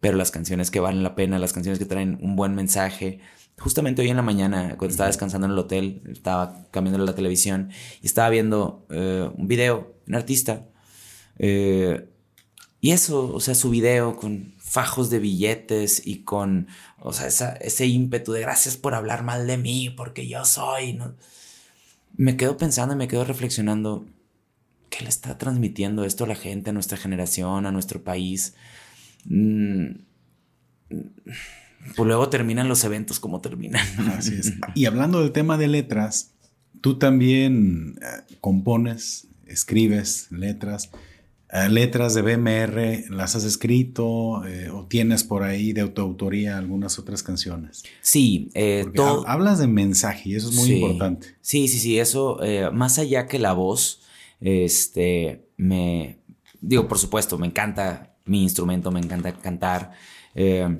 pero las canciones que valen la pena, las canciones que traen un buen mensaje. Justamente hoy en la mañana, cuando estaba descansando en el hotel, estaba cambiando la televisión y estaba viendo eh, un video, un artista. Eh, y eso, o sea, su video con fajos de billetes y con, o sea, ese ímpetu de gracias por hablar mal de mí, porque yo soy. ¿no? Me quedo pensando y me quedo reflexionando, ¿qué le está transmitiendo esto a la gente, a nuestra generación, a nuestro país? Mm, pues luego terminan los eventos como terminan. (laughs) Así es. (laughs) Y hablando del tema de letras, tú también eh, compones, escribes letras. Eh, letras de BMR, ¿las has escrito eh, o tienes por ahí de autoautoría algunas otras canciones? Sí, eh, hablas de mensaje y eso es muy importante. Sí, sí, sí, eso, más allá que la voz, este, me, digo, por supuesto, me encanta mi instrumento, me encanta cantar. Eh,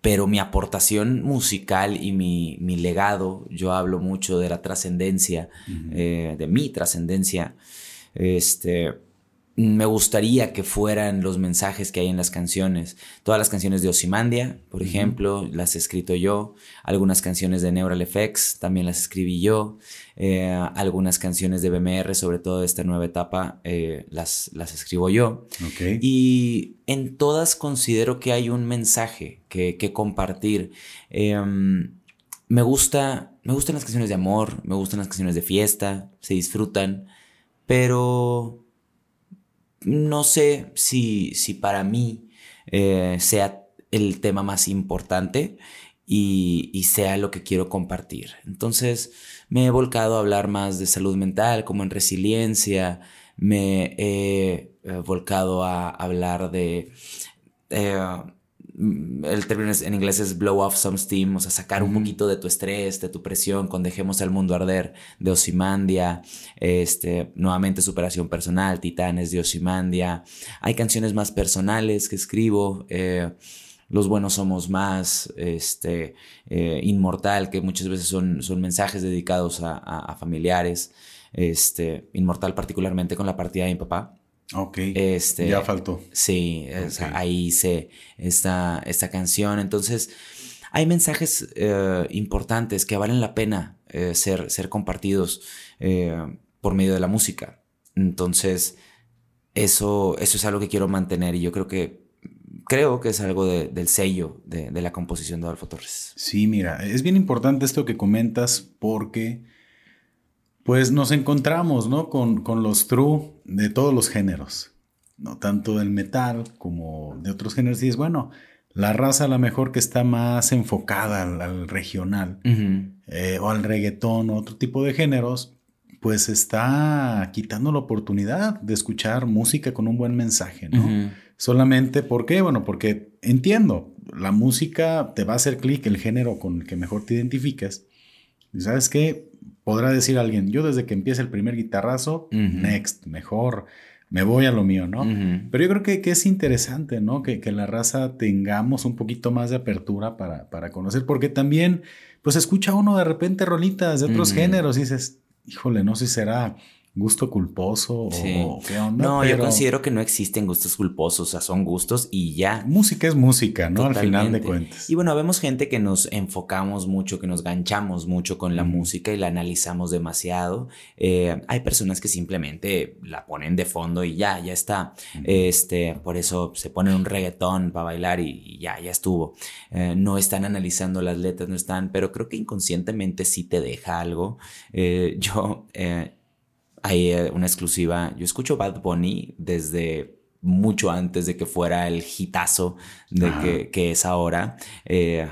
pero mi aportación musical y mi, mi, legado, yo hablo mucho de la trascendencia, eh, de mi trascendencia, este, me gustaría que fueran los mensajes que hay en las canciones. Todas las canciones de Osimandia, por ejemplo, las he escrito yo. Algunas canciones de Neural Effects también las escribí yo. Eh, algunas canciones de BMR, sobre todo de esta nueva etapa, eh, las, las escribo yo. Y en todas considero que hay un mensaje que, que compartir. Em, me gusta, me gustan las canciones de amor, me gustan las canciones de fiesta, se disfrutan, pero no sé si, si para mí eh, sea el tema más importante y, sea lo que quiero compartir. Entonces me he volcado a hablar más de salud mental, como en resiliencia, me he eh, volcado a hablar de... Eh, el término en inglés es blow off some steam, o sea, sacar un poquito de tu estrés, de tu presión, con Dejemos al Mundo Arder de Osimandia, este, nuevamente Superación Personal, Titanes de Osimandia. Hay canciones más personales que escribo, eh, Los Buenos Somos Más, este, eh, Inmortal, que muchas veces son, son mensajes dedicados a, a familiares, este, Inmortal particularmente con la partida de mi papá. Ok. Este, ya faltó. Sí, ahí hice esta, esta canción. Entonces, hay mensajes eh, importantes que valen la pena eh, ser, ser compartidos eh, por medio de la música. Entonces, eso, eso es algo que quiero mantener y yo creo que creo que es algo del sello de, de, la composición de Adolfo Torres. Sí, mira, es bien importante esto que comentas porque pues nos encontramos, ¿no? Con, los true de todos los géneros, ¿no? Tanto del metal como de otros géneros. Y es bueno, la raza a lo mejor que está más enfocada al, regional eh, o al reggaetón o otro tipo de géneros, pues está quitando la oportunidad de escuchar música con un buen mensaje, ¿no? Solamente, ¿por qué? Bueno, porque entiendo, la música te va a hacer clic el género con el que mejor te identificas. ¿Y sabes qué? Podrá decir alguien, yo desde que empieza el primer guitarrazo, next, mejor, me voy a lo mío, ¿no? Pero yo creo que, que, es interesante, ¿no? Que, que, la raza tengamos un poquito más de apertura para, para conocer, porque también, pues escucha uno de repente rolitas de otros géneros y dices, híjole, no sé si será gusto culposo o qué onda. No, yo considero que no existen gustos culposos, o sea, son gustos y ya. Música es música, ¿no? Al final de cuentas. Y bueno, vemos gente que nos enfocamos mucho, que nos ganchamos mucho con la música y la analizamos demasiado. Eh, hay personas que simplemente la ponen de fondo y ya, ya está. Este, por eso se ponen un reggaetón para bailar y, ya, ya estuvo. Eh, no están analizando las letras, no están, pero creo que inconscientemente sí te deja algo. Eh, yo hay eh, una exclusiva. Yo escucho Bad Bunny desde mucho antes de que fuera el hitazo de que, es ahora, eh,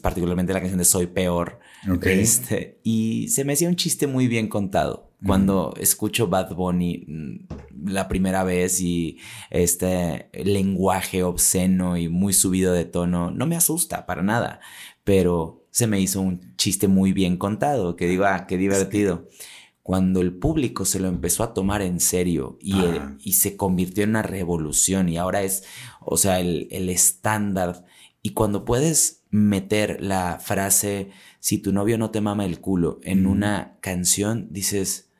particularmente la canción de Soy Peor. Este, y se me hacía un chiste muy bien contado. Cuando escucho Bad Bunny mm, la primera vez y este lenguaje obsceno y muy subido de tono, no me asusta para nada, pero se me hizo un chiste muy bien contado, que digo, ah, qué divertido cuando el público se lo empezó a tomar en serio y, y se convirtió en una revolución y ahora es, o sea, el, estándar. Y cuando puedes meter la frase, si tu novio no te mama el culo, en una canción, dices,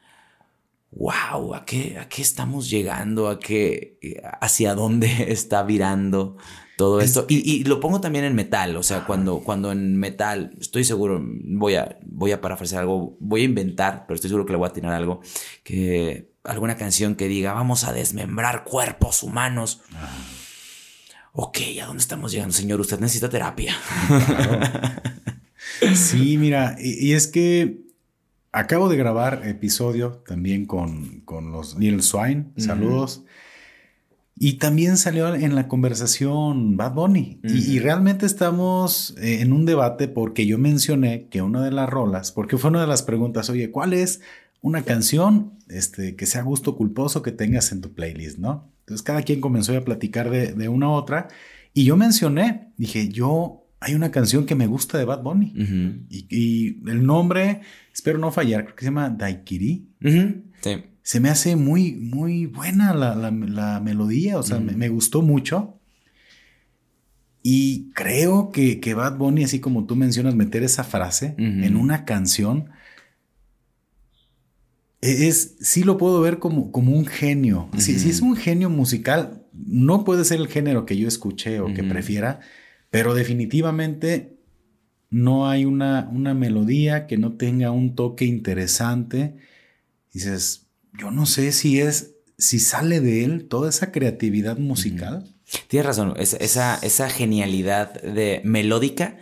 wow, ¿a qué, ¿a qué estamos llegando? ¿A qué, hacia dónde (laughs) está virando todo esto. Y, lo pongo también en metal, o sea, cuando, cuando en metal, estoy seguro, voy a, voy a parafrasear algo, voy a inventar, pero estoy seguro que le voy a tirar algo, que alguna canción que diga, vamos a desmembrar cuerpos humanos. Ok, ¿a dónde estamos llegando, señor? Usted necesita terapia. Sí, mira, y, es que acabo de grabar episodio también con, con los Neil Swine. Saludos. Y también salió en la conversación Bad Bunny. y, realmente estamos eh, en un debate porque yo mencioné que una de las rolas, porque fue una de las preguntas, oye, ¿cuál es una canción este, que sea gusto culposo que tengas en tu playlist, no? Entonces cada quien comenzó a platicar de, una u otra. Y yo mencioné, dije, yo, hay una canción que me gusta de Bad Bunny. y, el nombre, espero no fallar, creo que se llama Daikiri. Sí. Se me hace muy, muy buena la, melodía, o sea, me, gustó mucho. Y creo que, que, Bad Bunny, así como tú mencionas, meter esa frase en una canción, e, es, sí lo puedo ver como, como un genio. si, es un genio musical, no puede ser el género que yo escuché o que prefiera, pero definitivamente no hay una, una melodía que no tenga un toque interesante. Dices, yo no sé si es, si sale de él toda esa creatividad musical. Tienes razón, esa, esa genialidad de melódica.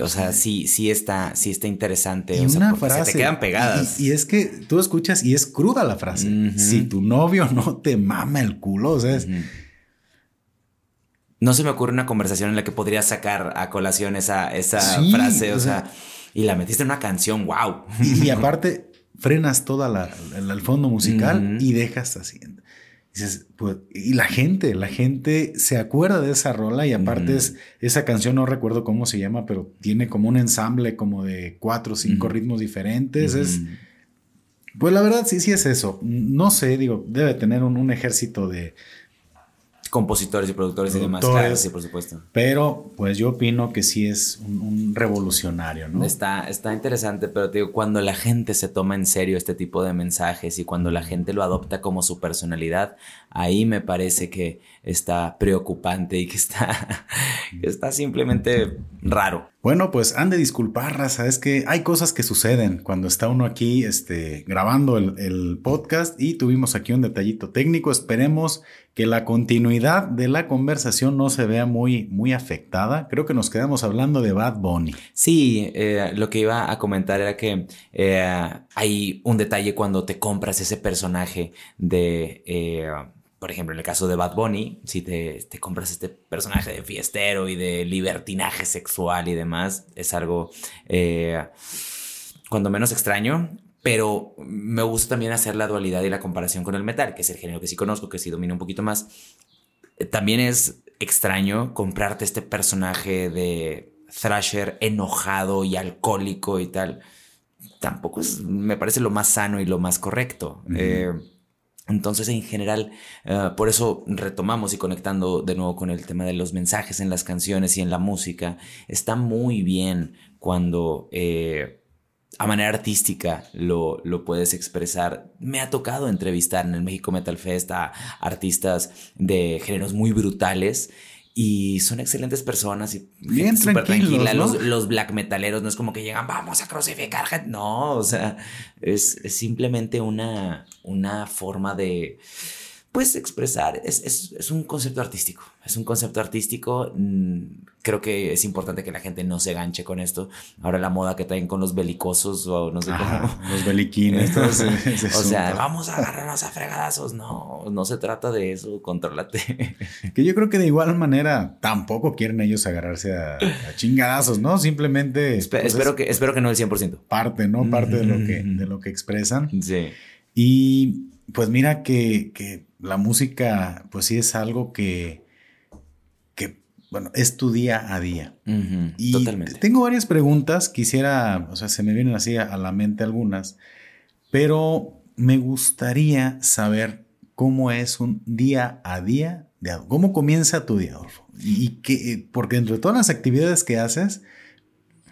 O sea, sí, sí está, sí está interesante. Y o una frase. Se te quedan pegadas. Y, es que tú escuchas y es cruda la frase. Si tu novio no te mama el culo, o sea, No se me ocurre una conversación en la que podrías sacar a colación esa, esa frase, o, sea, y la metiste en una canción, wow. y (laughs) aparte, frenas toda la, el fondo musical y dejas así. Dices, pues, y la gente, la gente se acuerda de esa rola y aparte es esa canción, no recuerdo cómo se llama, pero tiene como un ensamble como de cuatro o cinco ritmos diferentes. Es, pues la verdad sí, sí es eso. No sé, digo, debe tener un ejército de, compositores y productores, y demás. Claro, sí, por supuesto. Pero pues yo opino que sí es un, revolucionario, ¿no? Está, está interesante, pero te digo, cuando la gente se toma en serio este tipo de mensajes y cuando la gente lo adopta como su personalidad, ahí me parece que está preocupante y que está, (laughs) está simplemente raro. Bueno, pues han de disculpar, raza. Es que hay cosas que suceden cuando está uno aquí este, grabando el, el, podcast y tuvimos aquí un detallito técnico. Esperemos que la continuidad de la conversación no se vea muy, muy afectada. Creo que nos quedamos hablando de Bad Bunny. Sí, eh, lo que iba a comentar era que eh, hay un detalle cuando te compras ese personaje de... Eh, por ejemplo, en el caso de Bad Bunny, si te, compras este personaje de fiestero y de libertinaje sexual y demás, es algo eh, cuando menos extraño, pero me gusta también hacer la dualidad y la comparación con el metal, que es el género que sí conozco, que sí domino un poquito más. También es extraño comprarte este personaje de Thrasher enojado y alcohólico y tal. Tampoco es, me parece lo más sano y lo más correcto. Entonces, en general, eh, por eso retomamos y conectando de nuevo con el tema de los mensajes en las canciones y en la música, está muy bien cuando eh, a manera artística lo, lo, puedes expresar. Me ha tocado entrevistar en el México Metal Fest a artistas de géneros muy brutales y son excelentes personas y bien súper tranquila. Los, black metaleros no es como que llegan, vamos a crucificar gente. No, o sea, es, es simplemente una, una forma de pues expresar, es, es, es, un concepto artístico, es un concepto artístico, mm, creo que es importante que la gente no se ganche con esto, ahora la moda que traen con los belicosos o no sé cómo. Los beliquines, (laughs) o sea, vamos a agarrarnos a fregadazos, no, no se trata de eso, contrólate. (laughs) que yo creo que de igual manera tampoco quieren ellos agarrarse a, chingadazos, ¿no? Simplemente... Pues, espero, que, espero que no el 100%. Parte, ¿no? Parte de lo que, de lo que expresan. Sí. Y pues mira que, que la música, pues sí es algo que, que bueno, es tu día a día. y totalmente. Tengo varias preguntas, quisiera, o sea, se me vienen así a la mente algunas, pero me gustaría saber cómo es un día a día de ¿Cómo comienza tu día, Adolfo? Y que, porque entre todas las actividades que haces,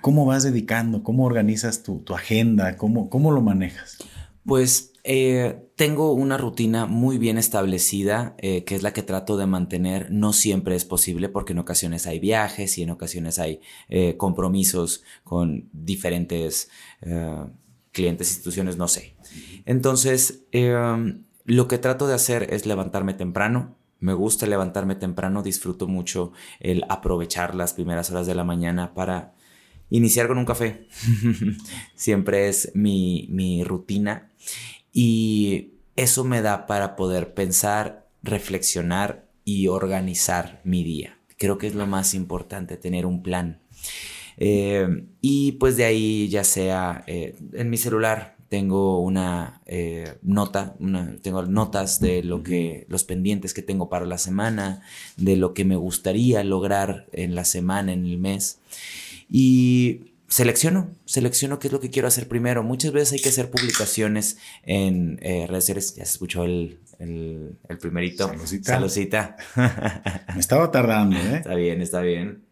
¿cómo vas dedicando? ¿Cómo organizas tu, tu agenda? ¿Cómo, ¿Cómo lo manejas? Pues eh, tengo una rutina muy bien establecida, eh, que es la que trato de mantener. No siempre es posible porque en ocasiones hay viajes y en ocasiones hay eh, compromisos con diferentes clientes, instituciones, no sé. Entonces, lo que trato de hacer es levantarme temprano. Me gusta levantarme temprano, disfruto mucho el aprovechar las primeras horas de la mañana para iniciar con un café. (laughs) Siempre es mi, mi rutina. Y eso me da para poder pensar, reflexionar y organizar mi día. Creo que es lo más importante, tener un plan. Eh, y pues de ahí ya sea eh, en mi celular tengo una eh, nota, tengo notas de lo que, los pendientes que tengo para la semana, de lo que me gustaría lograr en la semana, en el mes. Y selecciono, selecciono qué es lo que quiero hacer primero. Muchas veces hay que hacer publicaciones en eh, redes sociales. Ya se escuchó el, el, el primerito. Saludcita. Saludcita. Me estaba tardando, ¿eh? Está bien, está bien.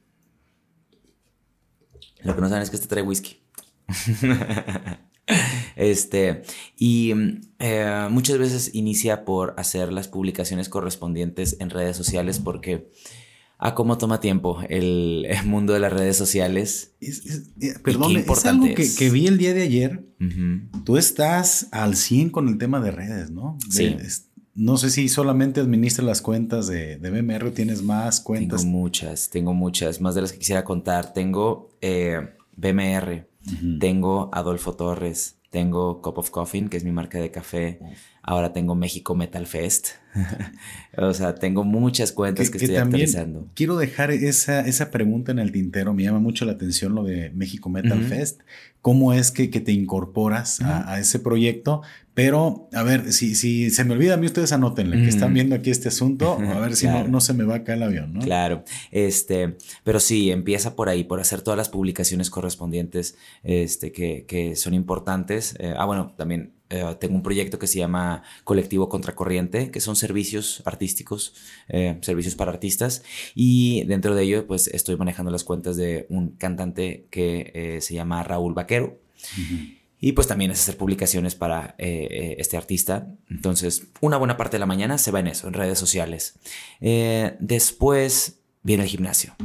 Lo que no saben es que este trae whisky. (laughs) este, y eh, muchas veces inicia por hacer las publicaciones correspondientes en redes sociales porque a cómo toma tiempo el, el mundo de las redes sociales. Es, es, eh, perdón, es algo que, que, vi el día de ayer. Uh -huh. Tú estás al 100 con el tema de redes, ¿no? De, Sí. no sé si solamente administras las cuentas de, de BMR, tienes más cuentas. Tengo muchas, tengo muchas, más de las que quisiera contar. Tengo eh, BMR, tengo Adolfo Torres, tengo Cup of Coffee, que es mi marca de café. Ahora tengo México Metal Fest. (laughs) o sea, tengo muchas cuentas que, estoy también actualizando. Quiero dejar esa, esa pregunta en el tintero. Me llama mucho la atención lo de México Metal. Fest. ¿Cómo es que, que te incorporas a, a ese proyecto? Pero, a ver, si, si se me olvida a mí, ustedes anótenle que están viendo aquí este asunto, (laughs) a ver si Claro. no, no se me va acá el avión, ¿no? Claro, este, pero sí, empieza por ahí, por hacer todas las publicaciones correspondientes, este, que, que son importantes. Eh, ah, bueno, también eh, tengo un proyecto que se llama Colectivo Contracorriente, que son servicios artísticos, eh, servicios para artistas, y dentro de ello, pues estoy manejando las cuentas de un cantante que eh, se llama Raúl Vaquero. Ujú. Y pues también es hacer publicaciones para eh, este artista. Entonces, una buena parte de la mañana se va en eso, en redes sociales. Eh, después viene el gimnasio.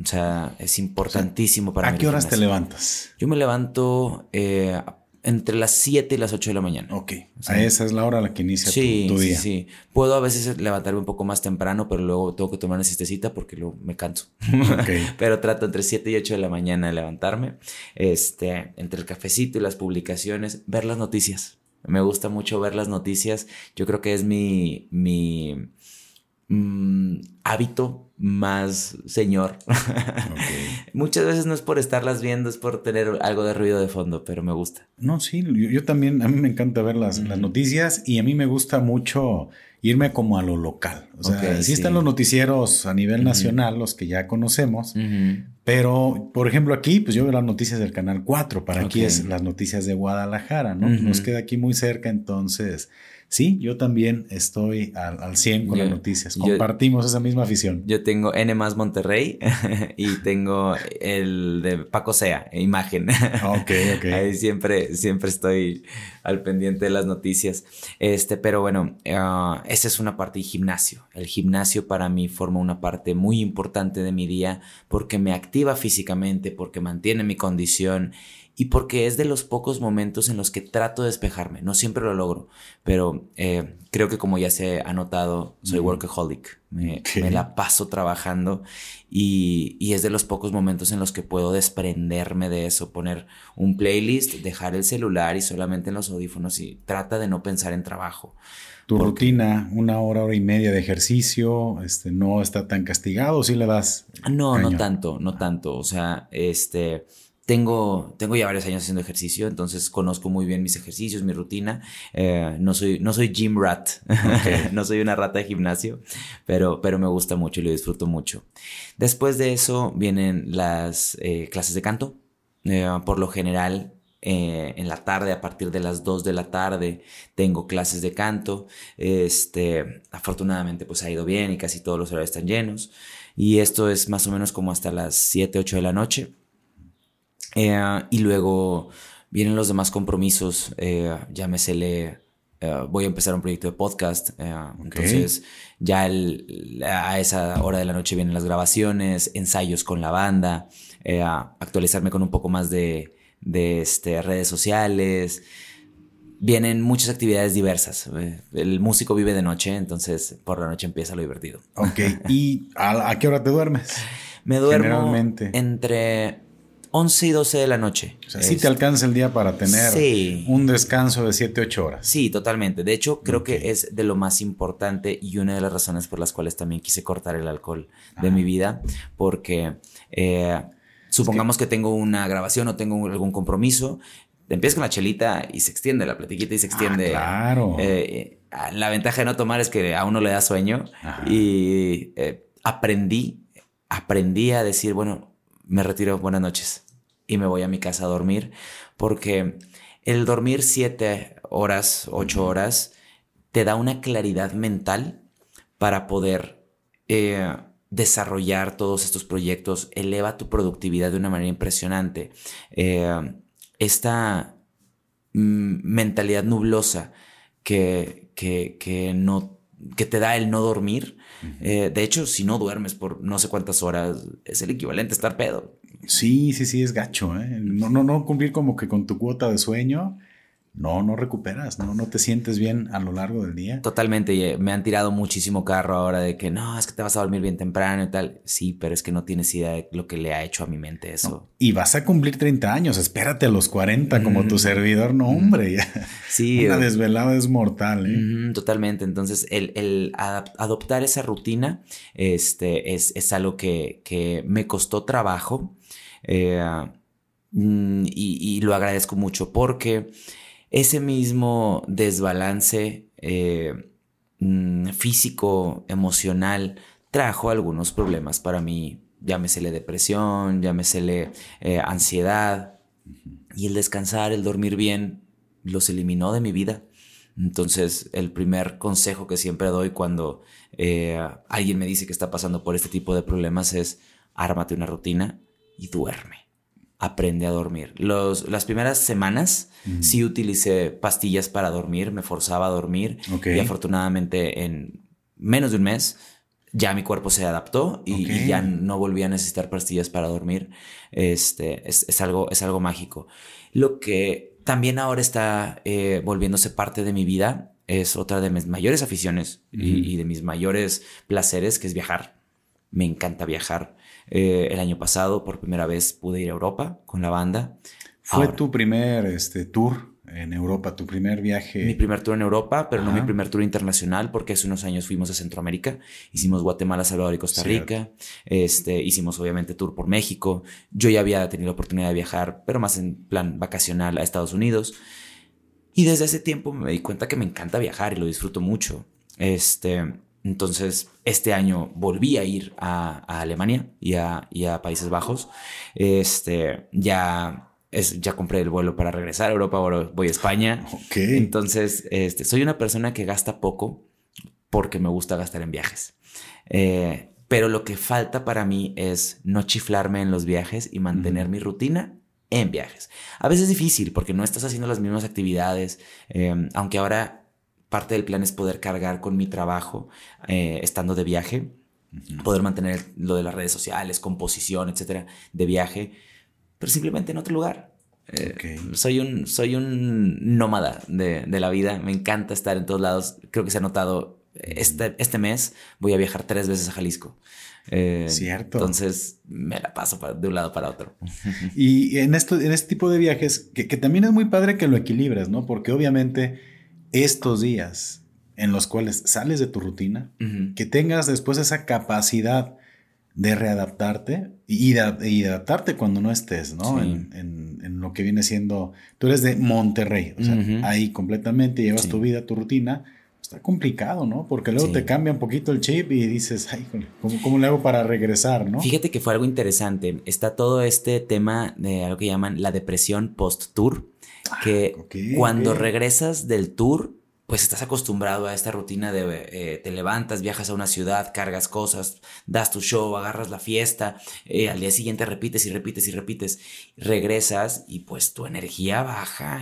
O sea, es importantísimo para mí. ¿A el qué horas te levantas? Yo me levanto eh, entre las 7 y las 8 de la mañana. Ok, Sí. a esa es la hora a la que inicia tu- Sí, tu, sí, día. sí. Puedo a veces levantarme un poco más temprano, pero luego tengo que tomar una siestecita porque luego me canso. (laughs) Ok. (laughs) pero trato entre 7 y 8 de la mañana de levantarme. Este, entre el cafecito y las publicaciones, ver las noticias. Me gusta mucho ver las noticias. Yo creo que es mi, mi hábito más señor. (laughs) Muchas veces no es por estarlas viendo, es por tener algo de ruido de fondo, pero me gusta. No, sí, yo, yo también, a mí me encanta ver las, las noticias y a mí me gusta mucho irme como a lo local. O sea, Ok, sí, sí. están los noticieros a nivel nacional, los que ya conocemos, pero por ejemplo aquí, pues yo veo las noticias del Canal 4, para aquí es las noticias de Guadalajara, ¿no? Nos queda aquí muy cerca, entonces sí, yo también estoy al, al 100 con Yo- las noticias, yo- compartimos esa misma afición. Yo tengo N más Monterrey (laughs) y tengo el de Paco Sea, imagen. Ok, ok. Ahí siempre, siempre estoy al pendiente de las noticias. Este, pero bueno, ah, esa es una parte de gimnasio. El gimnasio para mí forma una parte muy importante de mi día porque me activa físicamente, porque mantiene mi condición y porque es de los pocos momentos en los que trato de despejarme. No siempre lo logro, pero eh, creo que como ya se ha notado, soy workaholic. Me, la paso trabajando y, y es de los pocos momentos en los que puedo desprenderme de eso, poner un playlist, dejar el celular y solamente en los audífonos y trata de no pensar en trabajo. Tu Porque- rutina, una hora, hora y media de ejercicio, este, no está tan castigado, si le das. No, no tanto, no tanto. O sea, este, tengo, tengo ya varios años haciendo ejercicio, entonces conozco muy bien mis ejercicios, mi rutina. Eh, no soy, no soy gym rat, (laughs) no soy una rata de gimnasio, pero, pero me gusta mucho y lo disfruto mucho. Después de eso vienen las eh, clases de canto. Eh, por lo general, eh, en la tarde, a partir de las 2 de la tarde, tengo clases de canto. Este, afortunadamente, pues ha ido bien y casi todos los horarios están llenos. Y esto es más o menos como hasta las 7, 8 de la noche. Eh, y luego vienen los demás compromisos. Eh, llámesele. eh, voy a empezar un proyecto de podcast. eh, Entonces, ya el- a esa hora de la noche vienen las grabaciones, ensayos con la banda, eh, actualizarme con un poco más de, de este, redes sociales. Vienen muchas actividades diversas. El músico vive de noche, entonces por la noche empieza lo divertido. Ok, (laughs) ¿y a, a qué hora te duermes? Me duermo entre 11 y 12 de la noche. O sea, sí te alcanza el día para tener Sí. un descanso de 7, 8 horas. Sí, totalmente. De hecho, creo que es de lo más importante y una de las razones por las cuales también quise cortar el alcohol de mi vida, porque eh, supongamos que... tengo una grabación o tengo algún compromiso, empiezas con la chelita y se extiende la platiquita y se extiende. Ah, claro. Eh, eh, la ventaja de no tomar es que a uno le da sueño Ajá. y eh, aprendí, aprendí a decir, bueno, me retiro, buenas noches. y me voy a mi casa a dormir, porque el dormir siete horas, ocho horas, te da una claridad mental para poder eh, desarrollar todos estos proyectos, eleva tu productividad de una manera impresionante. Eh, esta mm, mentalidad nublosa que, que, no, que te da el no dormir, eh, de hecho, si no duermes por no sé cuántas horas, es el equivalente a estar pedo. Sí, sí, sí, es gacho. ¿eh? No, no, no cumplir como que con tu cuota de sueño no, no recuperas, no, no te sientes bien a lo largo del día. Totalmente, me han tirado muchísimo carro ahora de que no, es que te vas a dormir bien temprano y tal. Sí, pero es que no tienes idea de lo que le ha hecho a mi mente eso. Y vas a cumplir 30 años, espérate a los 40 como tu mm. servidor, no hombre, ya. Sí. (laughs) Una desvelada es mortal. ¿eh? totalmente, entonces el, adoptar esa rutina este, es, algo que, me costó trabajo eh, mm, y lo agradezco mucho porque ese mismo desbalance eh, mm, físico, emocional, trajo algunos problemas para mí. Llámesele depresión, llámesele eh, ansiedad. Y el descansar, el dormir bien, los eliminó de mi vida. Entonces, el primer consejo que siempre doy cuando eh, alguien me dice que está pasando por este tipo de problemas es ármate una rutina y duerme aprende a dormir. Los, las primeras semanas sí utilicé pastillas para dormir, me forzaba a dormir y afortunadamente en menos de un mes ya mi cuerpo se adaptó y, ya no volví a necesitar pastillas para dormir. Este, es, algo, es algo mágico. Lo que también ahora está eh, volviéndose parte de mi vida es otra de mis mayores aficiones y, de mis mayores placeres, que es viajar. Me encanta viajar. Eh, el año pasado, por primera vez, pude ir a Europa con la banda. ¿Fue tu primer este, tour en Europa, tu primer viaje? Mi primer tour en Europa, pero no mi primer tour internacional, porque hace unos años fuimos a Centroamérica. Hicimos Guatemala, Salvador y Costa Rica. Este, hicimos obviamente tour por México. Yo ya había tenido la oportunidad de viajar, pero más en plan vacacional a Estados Unidos. Y desde ese tiempo me di cuenta que me encanta viajar y lo disfruto mucho. Este, entonces, este año volví a ir a, Alemania y a, Países Bajos. Este, ya, es, ya compré el vuelo para regresar a Europa, ahora voy a España. Entonces, este, soy una persona que gasta poco porque me gusta gastar en viajes. Eh, pero lo que falta para mí es no chiflarme en los viajes y mantener mi rutina en viajes. A veces es difícil porque no estás haciendo las mismas actividades, eh, aunque ahora parte del plan es poder cargar con mi trabajo eh, estando de viaje, poder mantener lo de las redes sociales, composición, etcétera, de viaje, pero simplemente en otro lugar. Eh, soy, un, soy un nómada de, la vida, me encanta estar en todos lados. Creo que se ha notado, este, este mes voy a viajar tres veces a Jalisco. Eh, Cierto. Entonces me la paso de un lado para otro. (laughs) Y en, esto, en este tipo de viajes, que, que también es muy padre que lo equilibres, ¿no? Porque obviamente estos días en los cuales sales de tu rutina, que tengas después esa capacidad de readaptarte y de, adaptarte cuando no estés, ¿no? En, lo que viene siendo, tú eres de Monterrey, o sea, ahí completamente llevas tu vida, tu rutina, está complicado, ¿no? Porque luego te cambia un poquito el chip y dices, ay, ¿cómo, ¿cómo, le hago para regresar, no? Fíjate que fue algo interesante. Está todo este tema de algo que llaman la depresión post-tour que cuando regresas del tour, pues estás acostumbrado a esta rutina de eh, te levantas, viajas a una ciudad, cargas cosas, das tu show, agarras la fiesta, eh, al día siguiente repites y repites y repites, regresas y pues tu energía baja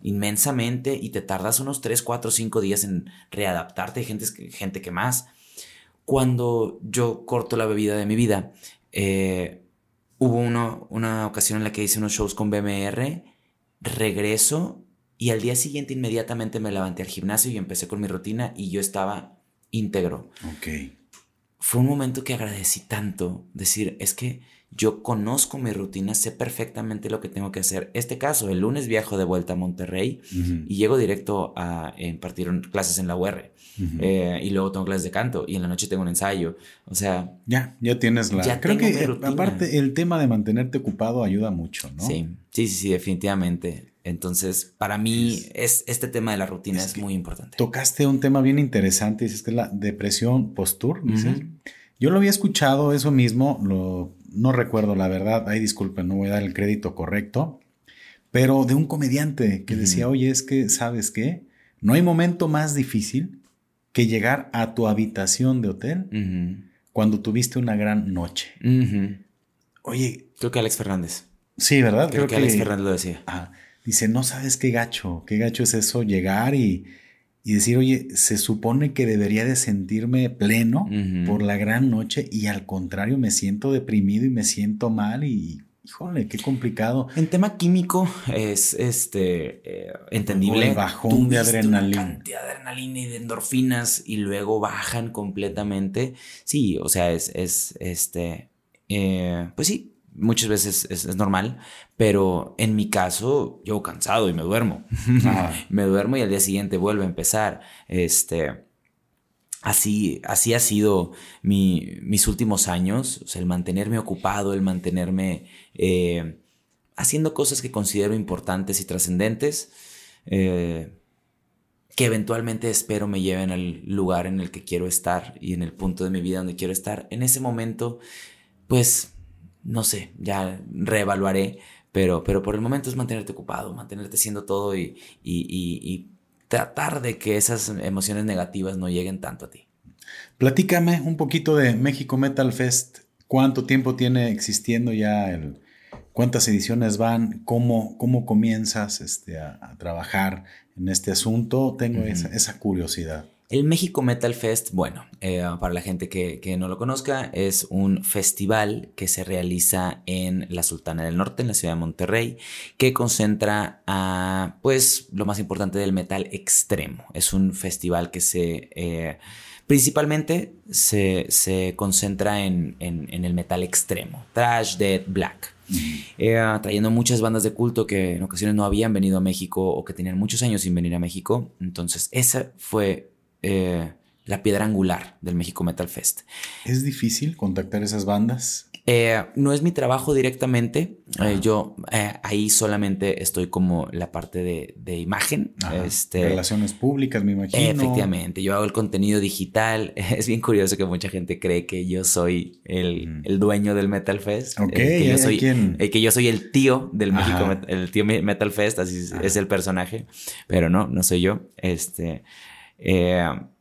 inmensamente y te tardas unos 3, 4, 5 días en readaptarte, gente, gente que más. Cuando yo corto la bebida de mi vida, eh, hubo uno, una ocasión en la que hice unos shows con BMR regreso y al día siguiente inmediatamente me levanté al gimnasio y empecé con mi rutina y yo estaba íntegro. Ok. Fue un momento que agradecí tanto, decir, es que yo conozco mi rutina, sé perfectamente lo que tengo que hacer. Este caso, el lunes viajo de vuelta a Monterrey y llego directo a impartir clases en la UR. Eh, y luego tengo clases de canto y en la noche tengo un ensayo. O sea... Ya, ya tienes la... Ya creo que aparte el tema de mantenerte ocupado ayuda mucho, ¿no? Sí, sí, sí, definitivamente. Entonces, para mí, es, este tema de la rutina es, muy importante. Tocaste un tema bien interesante, dices que es la depresión postur, Yo lo había escuchado eso mismo, lo no recuerdo la verdad, ay disculpen, no voy a dar el crédito correcto, pero de un comediante que decía, oye, es que, ¿sabes qué? No hay momento más difícil que llegar a tu habitación de hotel cuando tuviste una gran noche. Oye. Creo que Alex Fernández. Sí, ¿verdad? Creo, que, Alex Fernández lo decía. Ah, dice, no sabes qué gacho, qué gacho es eso, llegar y, decir, oye, se supone que debería de sentirme pleno por la gran noche y al contrario me siento deprimido y me siento mal y Híjole, qué complicado. En tema químico es este eh, entendible. El bajón de adrenalina. cantidad de adrenalina y de endorfinas y luego bajan completamente. Sí, o sea, es, es este. Eh, pues sí, muchas veces es, normal, pero en mi caso, yo cansado y me duermo. (laughs) me duermo y al día siguiente vuelve a empezar. Este así, así ha sido mis últimos años, o sea, el mantenerme ocupado, el mantenerme eh, haciendo cosas que considero importantes y trascendentes, eh, que eventualmente espero me lleven al lugar en el que quiero estar y en el punto de mi vida donde quiero estar. En ese momento, pues, no sé, ya reevaluaré, pero, pero por el momento es mantenerte ocupado, mantenerte haciendo todo y, y tratar de que esas emociones negativas no lleguen tanto a ti. Platícame un poquito de México Metal Fest. ¿Cuánto tiempo tiene existiendo ya? El, ¿Cuántas ediciones van? ¿Cómo, cómo comienzas este, a, trabajar en este asunto? Tengo esa, curiosidad. El México Metal Fest, bueno, eh, para la gente que, no lo conozca, es un festival que se realiza en la Sultana del Norte, en la ciudad de Monterrey, que concentra a, pues, lo más importante del metal extremo. Es un festival que se... Eh, principalmente se, concentra en, el metal extremo, trash, death, black. Eh, trayendo muchas bandas de culto que en ocasiones no habían venido a México o que tenían muchos años sin venir a México. Entonces, esa fue eh, la piedra angular del México Metal Fest. ¿Es difícil contactar esas bandas? Eh, no es mi trabajo directamente. Eh, yo eh, ahí solamente estoy como la parte de, imagen. Este, Relaciones públicas, me imagino. Efectivamente, yo hago el contenido digital. (laughs) Es bien curioso que mucha gente cree que yo soy el, dueño del Metal Fest. que, yo soy, que yo soy el tío del México, el tío Metal Fest, así es el personaje. Pero no, no soy yo. Este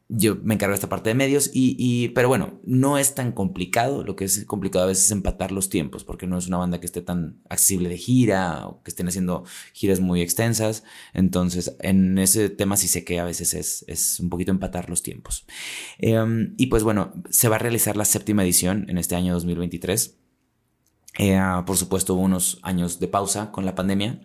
yo me encargo de esta parte de medios y, pero bueno, no es tan complicado. Lo que es complicado a veces es empatar los tiempos, porque no es una banda que esté tan accesible de gira o que estén haciendo giras muy extensas. Entonces, en ese tema sí sé que a veces es, es un poquito empatar los tiempos. Em, y pues bueno, se va a realizar la séptima edición en este año 2023. Eh, por supuesto, hubo unos años de pausa con la pandemia.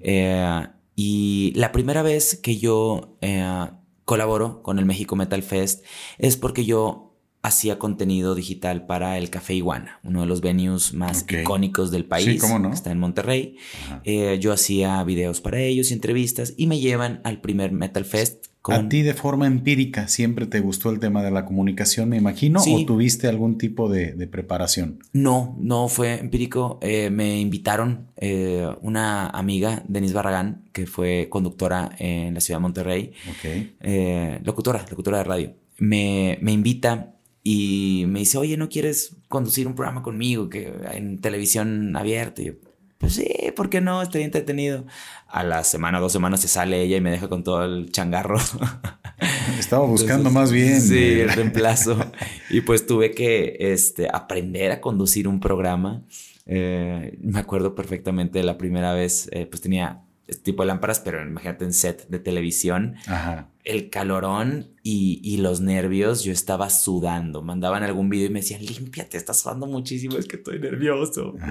Eh, y la primera vez que yo eh, colaboro con el México Metal Fest es porque yo hacía contenido digital para el Café Iguana, uno de los venues más icónicos del país. Sí, no? Está en Monterrey. Eh, yo hacía videos para ellos y entrevistas y me llevan al primer Metal Fest a ti de forma empírica siempre te gustó el tema de la comunicación, me imagino, o tuviste algún tipo de, preparación? No, no fue empírico. Eh, me invitaron eh, una amiga, Denise Barragán, que fue conductora en la ciudad de Monterrey, eh, locutora, locutora de radio. Me, me invita y me dice, oye, ¿no quieres conducir un programa conmigo que en televisión abierta? Y yo, pues sí, ¿por qué no? Estoy entretenido. A la semana, dos semanas se sale ella y me deja con todo el changarro. (laughs) Estaba buscando más bien. Sí, el reemplazo. (laughs) y pues tuve que este, aprender a conducir un programa. Eh, me acuerdo perfectamente de la primera vez, eh, pues tenía este tipo de lámparas, pero imagínate en set de televisión. Ajá. El calorón y, y, los nervios, yo estaba sudando. Mandaban algún video y me decían, límpiate, estás sudando muchísimo, es que estoy nervioso. (laughs)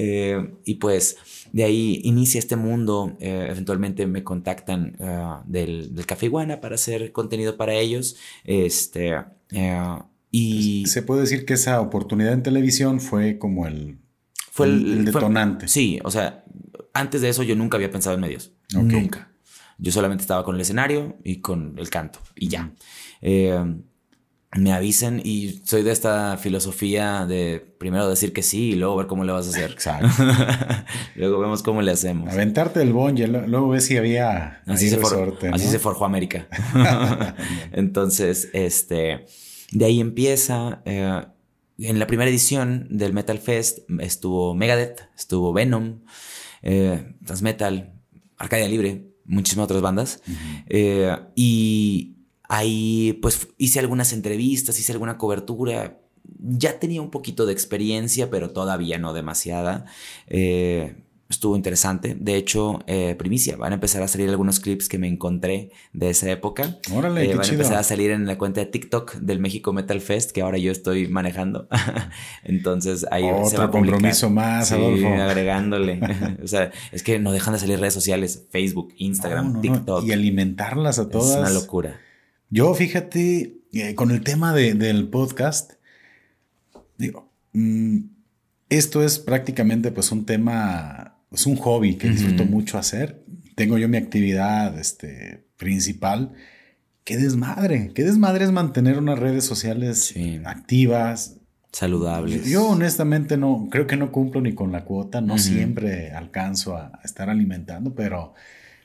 Eh, y pues de ahí inicia este mundo. Eh, eventualmente me contactan eh, del, Café Iguana para hacer contenido para ellos. Este, y. Se puede decir que esa oportunidad en televisión fue como el. Fue el, detonante. sí, o sea, antes de eso yo nunca había pensado en medios. Nunca. Yo solamente estaba con el escenario y con el canto y ya me avisen y soy de esta filosofía de primero decir que sí y luego ver cómo le vas a hacer. Exacto. (laughs) luego vemos cómo le hacemos. Aventarte el bonje, luego ves si había así, se, así se forjó América. (laughs) (laughs) Entonces, este, de ahí empieza. Eh, en la primera edición del Metal Fest estuvo Megadeth, estuvo Venom, eh, Transmetal, Arcadia Libre, muchísimas otras bandas. Eh, y ahí pues hice algunas entrevistas, hice alguna cobertura. Ya tenía un poquito de experiencia, pero todavía no demasiada. Eh, estuvo interesante. De hecho, eh, primicia, van a empezar a salir algunos clips que me encontré de esa época. Órale, eh, van a empezar a salir en la cuenta de TikTok del México Metal Fest, que ahora yo estoy manejando. (laughs) Entonces ahí se va a compromiso más, sí, agregándole. (laughs) o sea, es que no dejan de salir redes sociales, Facebook, Instagram, TikTok. Y alimentarlas a todas. Es una locura. Yo, fíjate, eh, con el tema del podcast, digo, mm, esto es prácticamente pues un tema es un hobby que disfruto mucho hacer. Tengo yo mi actividad este, principal. Qué desmadre, qué desmadre es mantener unas redes sociales activas. Saludables. Yo, honestamente no, creo que no cumplo ni con la cuota, no siempre alcanzo a, estar alimentando, pero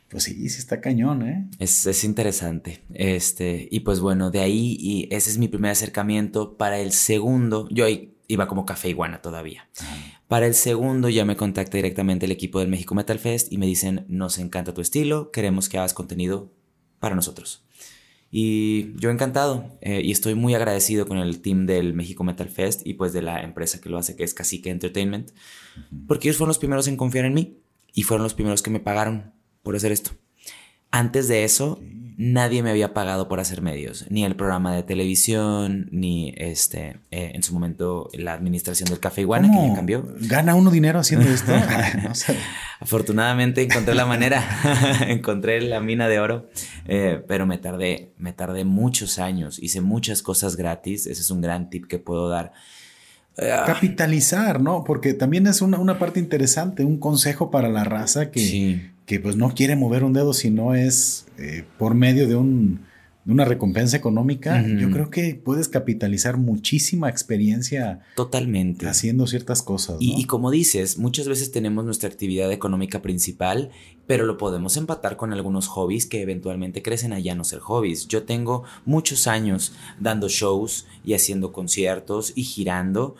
pues sí, sí está cañón, ¿eh? Es, es, interesante. Este, y pues bueno, de ahí, y ese es mi primer acercamiento. Para el segundo, yo iba como café iguana todavía. Para el segundo ya me contacta directamente el equipo del México Metal Fest y me dicen, nos encanta tu estilo, queremos que hagas contenido para nosotros. Y yo encantado eh, y estoy muy agradecido con el team del México Metal Fest y pues de la empresa que lo hace, que es Cacique Entertainment, porque ellos fueron los primeros en confiar en mí y fueron los primeros que me pagaron por hacer esto. Antes de eso, nadie me había pagado por hacer medios, ni el programa de televisión, ni este, eh, en su momento la administración del Café Iguana, que ya cambió. ¿Gana uno dinero haciendo esto? (laughs) Afortunadamente encontré la manera, (laughs) encontré la mina de oro, eh, pero me tardé, me tardé muchos años, hice muchas cosas gratis, ese es un gran tip que puedo dar. Ah. Capitalizar, ¿no? Porque también es una, una, parte interesante, un consejo para la raza que, que pues no quiere mover un dedo si no es eh, por medio de, un, una recompensa económica, yo creo que puedes capitalizar muchísima experiencia. Totalmente. Haciendo ciertas cosas. Y, y, como dices, muchas veces tenemos nuestra actividad económica principal, pero lo podemos empatar con algunos hobbies que eventualmente crecen allá no ser hobbies. Yo tengo muchos años dando shows y haciendo conciertos y girando,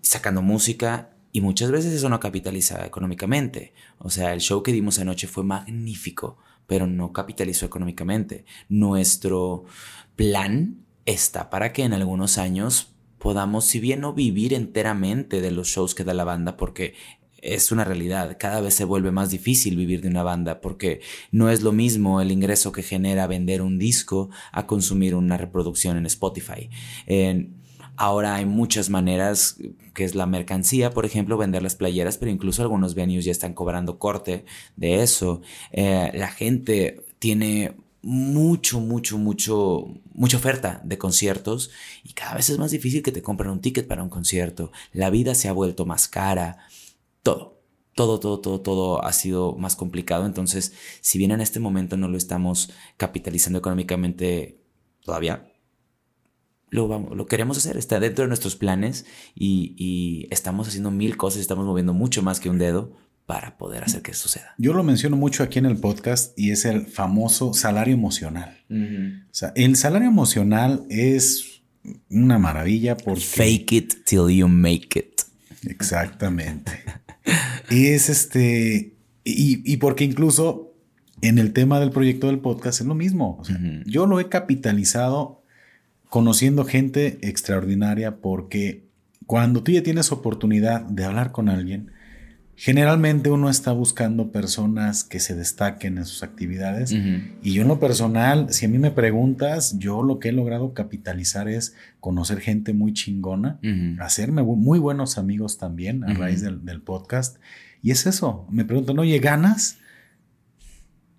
sacando música y muchas veces eso no capitaliza económicamente. O sea, el show que dimos anoche fue magnífico, pero no capitalizó económicamente. Nuestro plan está para que en algunos años podamos, si bien no vivir enteramente de los shows que da la banda, porque es una realidad. Cada vez se vuelve más difícil vivir de una banda porque no es lo mismo el ingreso que genera vender un disco a consumir una reproducción en Spotify. Ahora hay muchas maneras, que es la mercancía, por ejemplo, vender las playeras, pero incluso algunos venues ya están cobrando corte de eso. Eh, la gente tiene mucho, mucho, mucho, mucha oferta de conciertos y cada vez es más difícil que te compren un ticket para un concierto. La vida se ha vuelto más cara. Todo, todo, todo, todo, todo ha sido más complicado. Entonces, si bien en este momento no lo estamos capitalizando económicamente todavía, lo, queremos hacer, está dentro de nuestros planes y, estamos haciendo mil cosas, estamos moviendo mucho más que un dedo para poder hacer que suceda. Yo lo menciono mucho aquí en el podcast y es el famoso salario emocional. O sea, el salario emocional es una maravilla porque... Fake it till you make it. Exactamente. (laughs) es este... Y, porque incluso en el tema del proyecto del podcast es lo mismo. Yo lo he capitalizado conociendo gente extraordinaria porque cuando tú ya tienes oportunidad de hablar con alguien, generalmente uno está buscando personas que se destaquen en sus actividades. Y yo en lo personal, si a mí me preguntas, yo lo que he logrado capitalizar es conocer gente muy chingona, hacerme muy buenos amigos también a raíz del, del, podcast. Y es eso, me preguntan, oye, ¿ganas?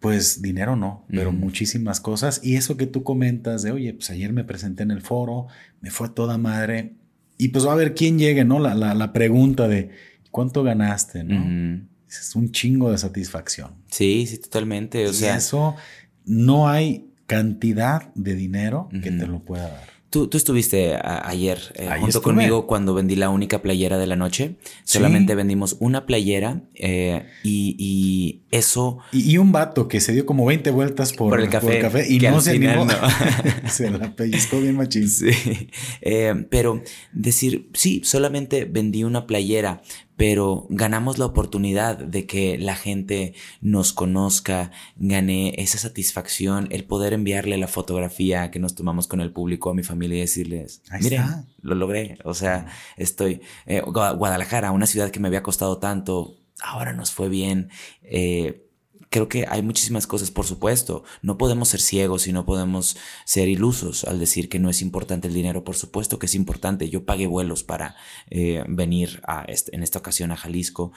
Pues dinero no, pero muchísimas cosas. Y eso que tú comentas de, oye, pues ayer me presenté en el foro, me fue toda madre. Y pues va a ver quién llegue, ¿no? La, la, pregunta de, ¿cuánto ganaste, no? Es un chingo de satisfacción. Sí, sí, totalmente. O sea, eso no hay cantidad de dinero que te lo pueda dar. Tú, tú estuviste ayer eh, junto conmigo cuando vendí la única playera de la noche. Solamente vendimos una playera eh, y, eso... Y, un vato que se dio como 20 vueltas por, el, café, y no se animó. (laughs) se la pellizcó bien machín. (laughs) Sí. Eh, pero decir, sí, solamente vendí una playera, pero ganamos la oportunidad de que la gente nos conozca, gané esa satisfacción, el poder enviarle la fotografía que nos tomamos con el público a mi familia y decirles, mira, lo logré, o sea, estoy, eh, Guadalajara, una ciudad que me había costado tanto, ahora nos fue bien, eh, creo que hay muchísimas cosas, por supuesto. No podemos ser ciegos y no podemos ser ilusos al decir que no es importante el dinero. Por supuesto que es importante. Yo pagué vuelos para eh, venir a en esta ocasión a Jalisco,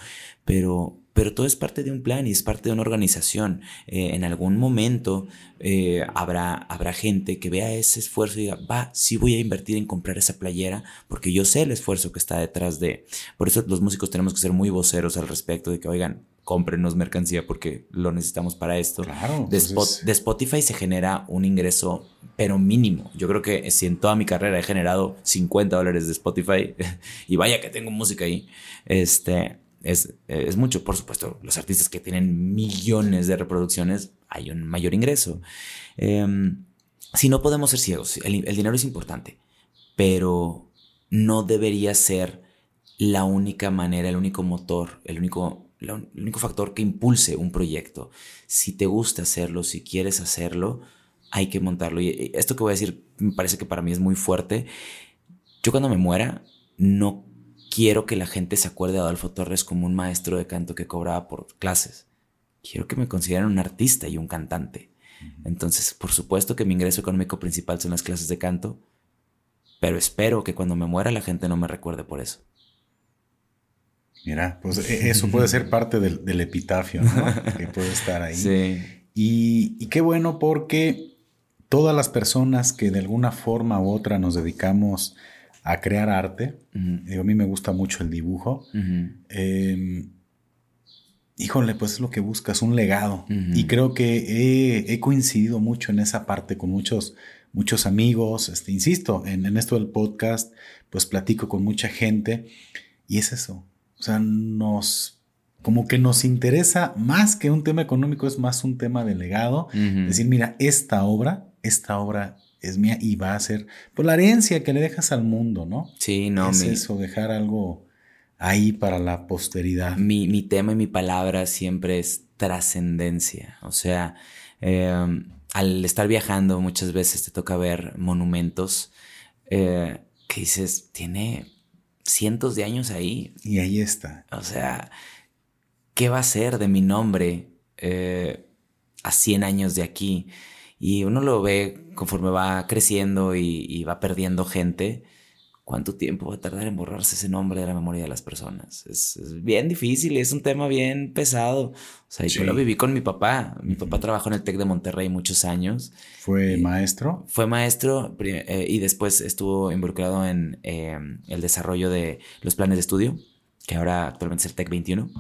pero, pero todo es parte de un plan y es parte de una organización. Eh, en algún momento eh, habrá, habrá gente que vea ese esfuerzo y diga, va, sí voy a invertir en comprar esa playera porque yo sé el esfuerzo que está detrás de... Por eso los músicos tenemos que ser muy voceros al respecto de que, oigan, cómprenos mercancía porque lo necesitamos para esto. Claro, de, Spotify se genera un ingreso, pero mínimo. Yo creo que si en toda mi carrera he generado 50 dólares de Spotify, (laughs) y vaya que tengo música ahí, este, es, es mucho. Por supuesto, los artistas que tienen millones de reproducciones, hay un mayor ingreso. Em, si no podemos ser ciegos, el dinero es importante, pero no debería ser la única manera, el único motor, el único el único factor que impulse un proyecto. Si te gusta hacerlo, si quieres hacerlo, hay que montarlo. Y esto que voy a decir me parece que para mí es muy fuerte. Yo cuando me muera, no quiero que la gente se acuerde de Adolfo Torres como un maestro de canto que cobraba por clases. Quiero que me consideren un artista y un cantante. Entonces, por supuesto que mi ingreso económico principal son las clases de canto, pero espero que cuando me muera la gente no me recuerde por eso. Mira, pues e, eso puede ser parte del, epitafio, ¿no? (laughs) que puede estar ahí. Sí. Y, qué bueno porque todas las personas que de alguna forma u otra nos dedicamos a crear arte, digo, a mí me gusta mucho el dibujo, em, híjole, pues es lo que buscas, un legado. Y creo que he, coincidido mucho en esa parte con muchos, muchos amigos, este, insisto, en, en esto del podcast, pues platico con mucha gente y es eso, o sea, nos, como que nos interesa más que un tema económico, es más un tema de legado. Decir, mira, esta obra, esta obra es mía y va a ser, pues la herencia que le dejas al mundo, ¿no? Sí, no. Es eso, dejar algo ahí para la posteridad. Mi, mi tema y mi palabra siempre es trascendencia. O sea, em, al estar viajando muchas veces te toca ver monumentos eh, que dices, tiene cientos de años ahí. Y ahí está. O sea, ¿qué va a ser de mi nombre eh, a 100 años de aquí? Y uno lo ve conforme va creciendo y va perdiendo gente ¿Cuánto tiempo va a tardar en borrarse ese nombre de la memoria de las personas? Es, bien difícil, es un tema bien pesado. O sea, yo lo viví con mi papá. Mi papá trabajó en el TEC de Monterrey muchos años. ¿Fue maestro? Fue maestro eh, y después estuvo involucrado en em, el desarrollo de los planes de estudio, que ahora actualmente es el TEC 21.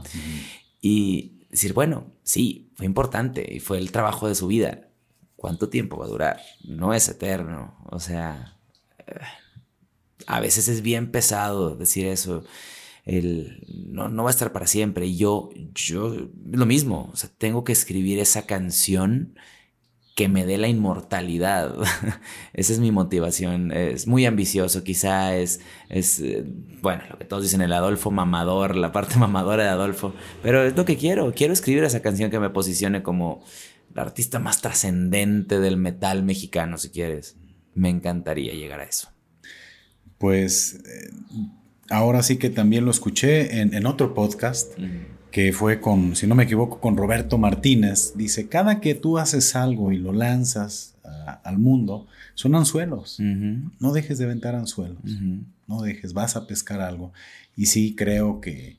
Y decir, bueno, sí, fue importante y fue el trabajo de su vida. ¿Cuánto tiempo va a durar? No es eterno. O sea... Eh, a veces es bien pesado decir eso. El, no, no va a estar para siempre. Y yo, yo, lo mismo, o sea, tengo que escribir esa canción que me dé la inmortalidad. (laughs) Esa es mi motivación. Es muy ambicioso, quizá es, es, eh, bueno, lo que todos dicen, el Adolfo mamador, la parte (laughs) mamadora de Adolfo, pero es lo que quiero. Quiero escribir esa canción que me posicione como la artista más trascendente del metal mexicano, si quieres. Me encantaría llegar a eso pues eh, ahora sí que también lo escuché en, otro podcast que fue con, si no me equivoco, con Roberto Martínez. Dice, cada que tú haces algo y lo lanzas al mundo, son anzuelos. No dejes de aventar anzuelos. No dejes, vas a pescar algo. Y sí creo que,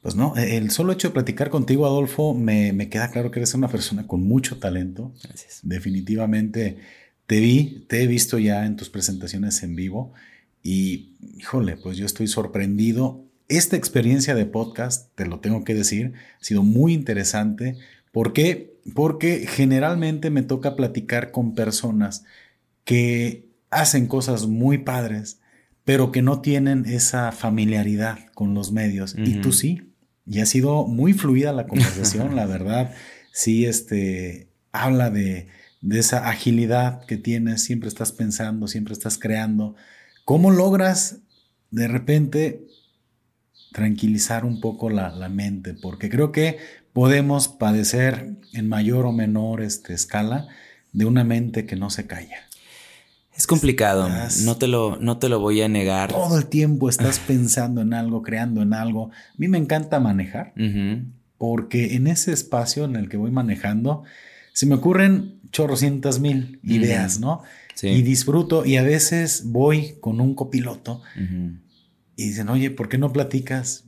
pues no, e, el solo hecho de platicar contigo, Adolfo, me, me queda claro que eres una persona con mucho talento. Gracias. Definitivamente te vi, te he visto ya en tus presentaciones en vivo y, híjole, pues yo estoy sorprendido. Esta experiencia de podcast, te lo tengo que decir, ha sido muy interesante. ¿Por qué? Porque generalmente me toca platicar con personas que hacen cosas muy padres, pero que no tienen esa familiaridad con los medios. Y tú sí. Y ha sido muy fluida la conversación, (laughs) la verdad. Sí, este, habla de, de esa agilidad que tienes, siempre estás pensando, siempre estás creando. ¿Cómo logras de repente tranquilizar un poco la, mente? Porque creo que podemos padecer en mayor o menor este, escala de una mente que no se calla. Es complicado, no, te lo, no te lo voy a negar. Todo el tiempo estás (laughs) pensando en algo, creando en algo. A mí me encanta manejar, porque en ese espacio en el que voy manejando, se me ocurren chorrocientas mil ideas, ¿no? Y disfruto, y a veces voy con un copiloto y dicen, oye, ¿por qué no platicas?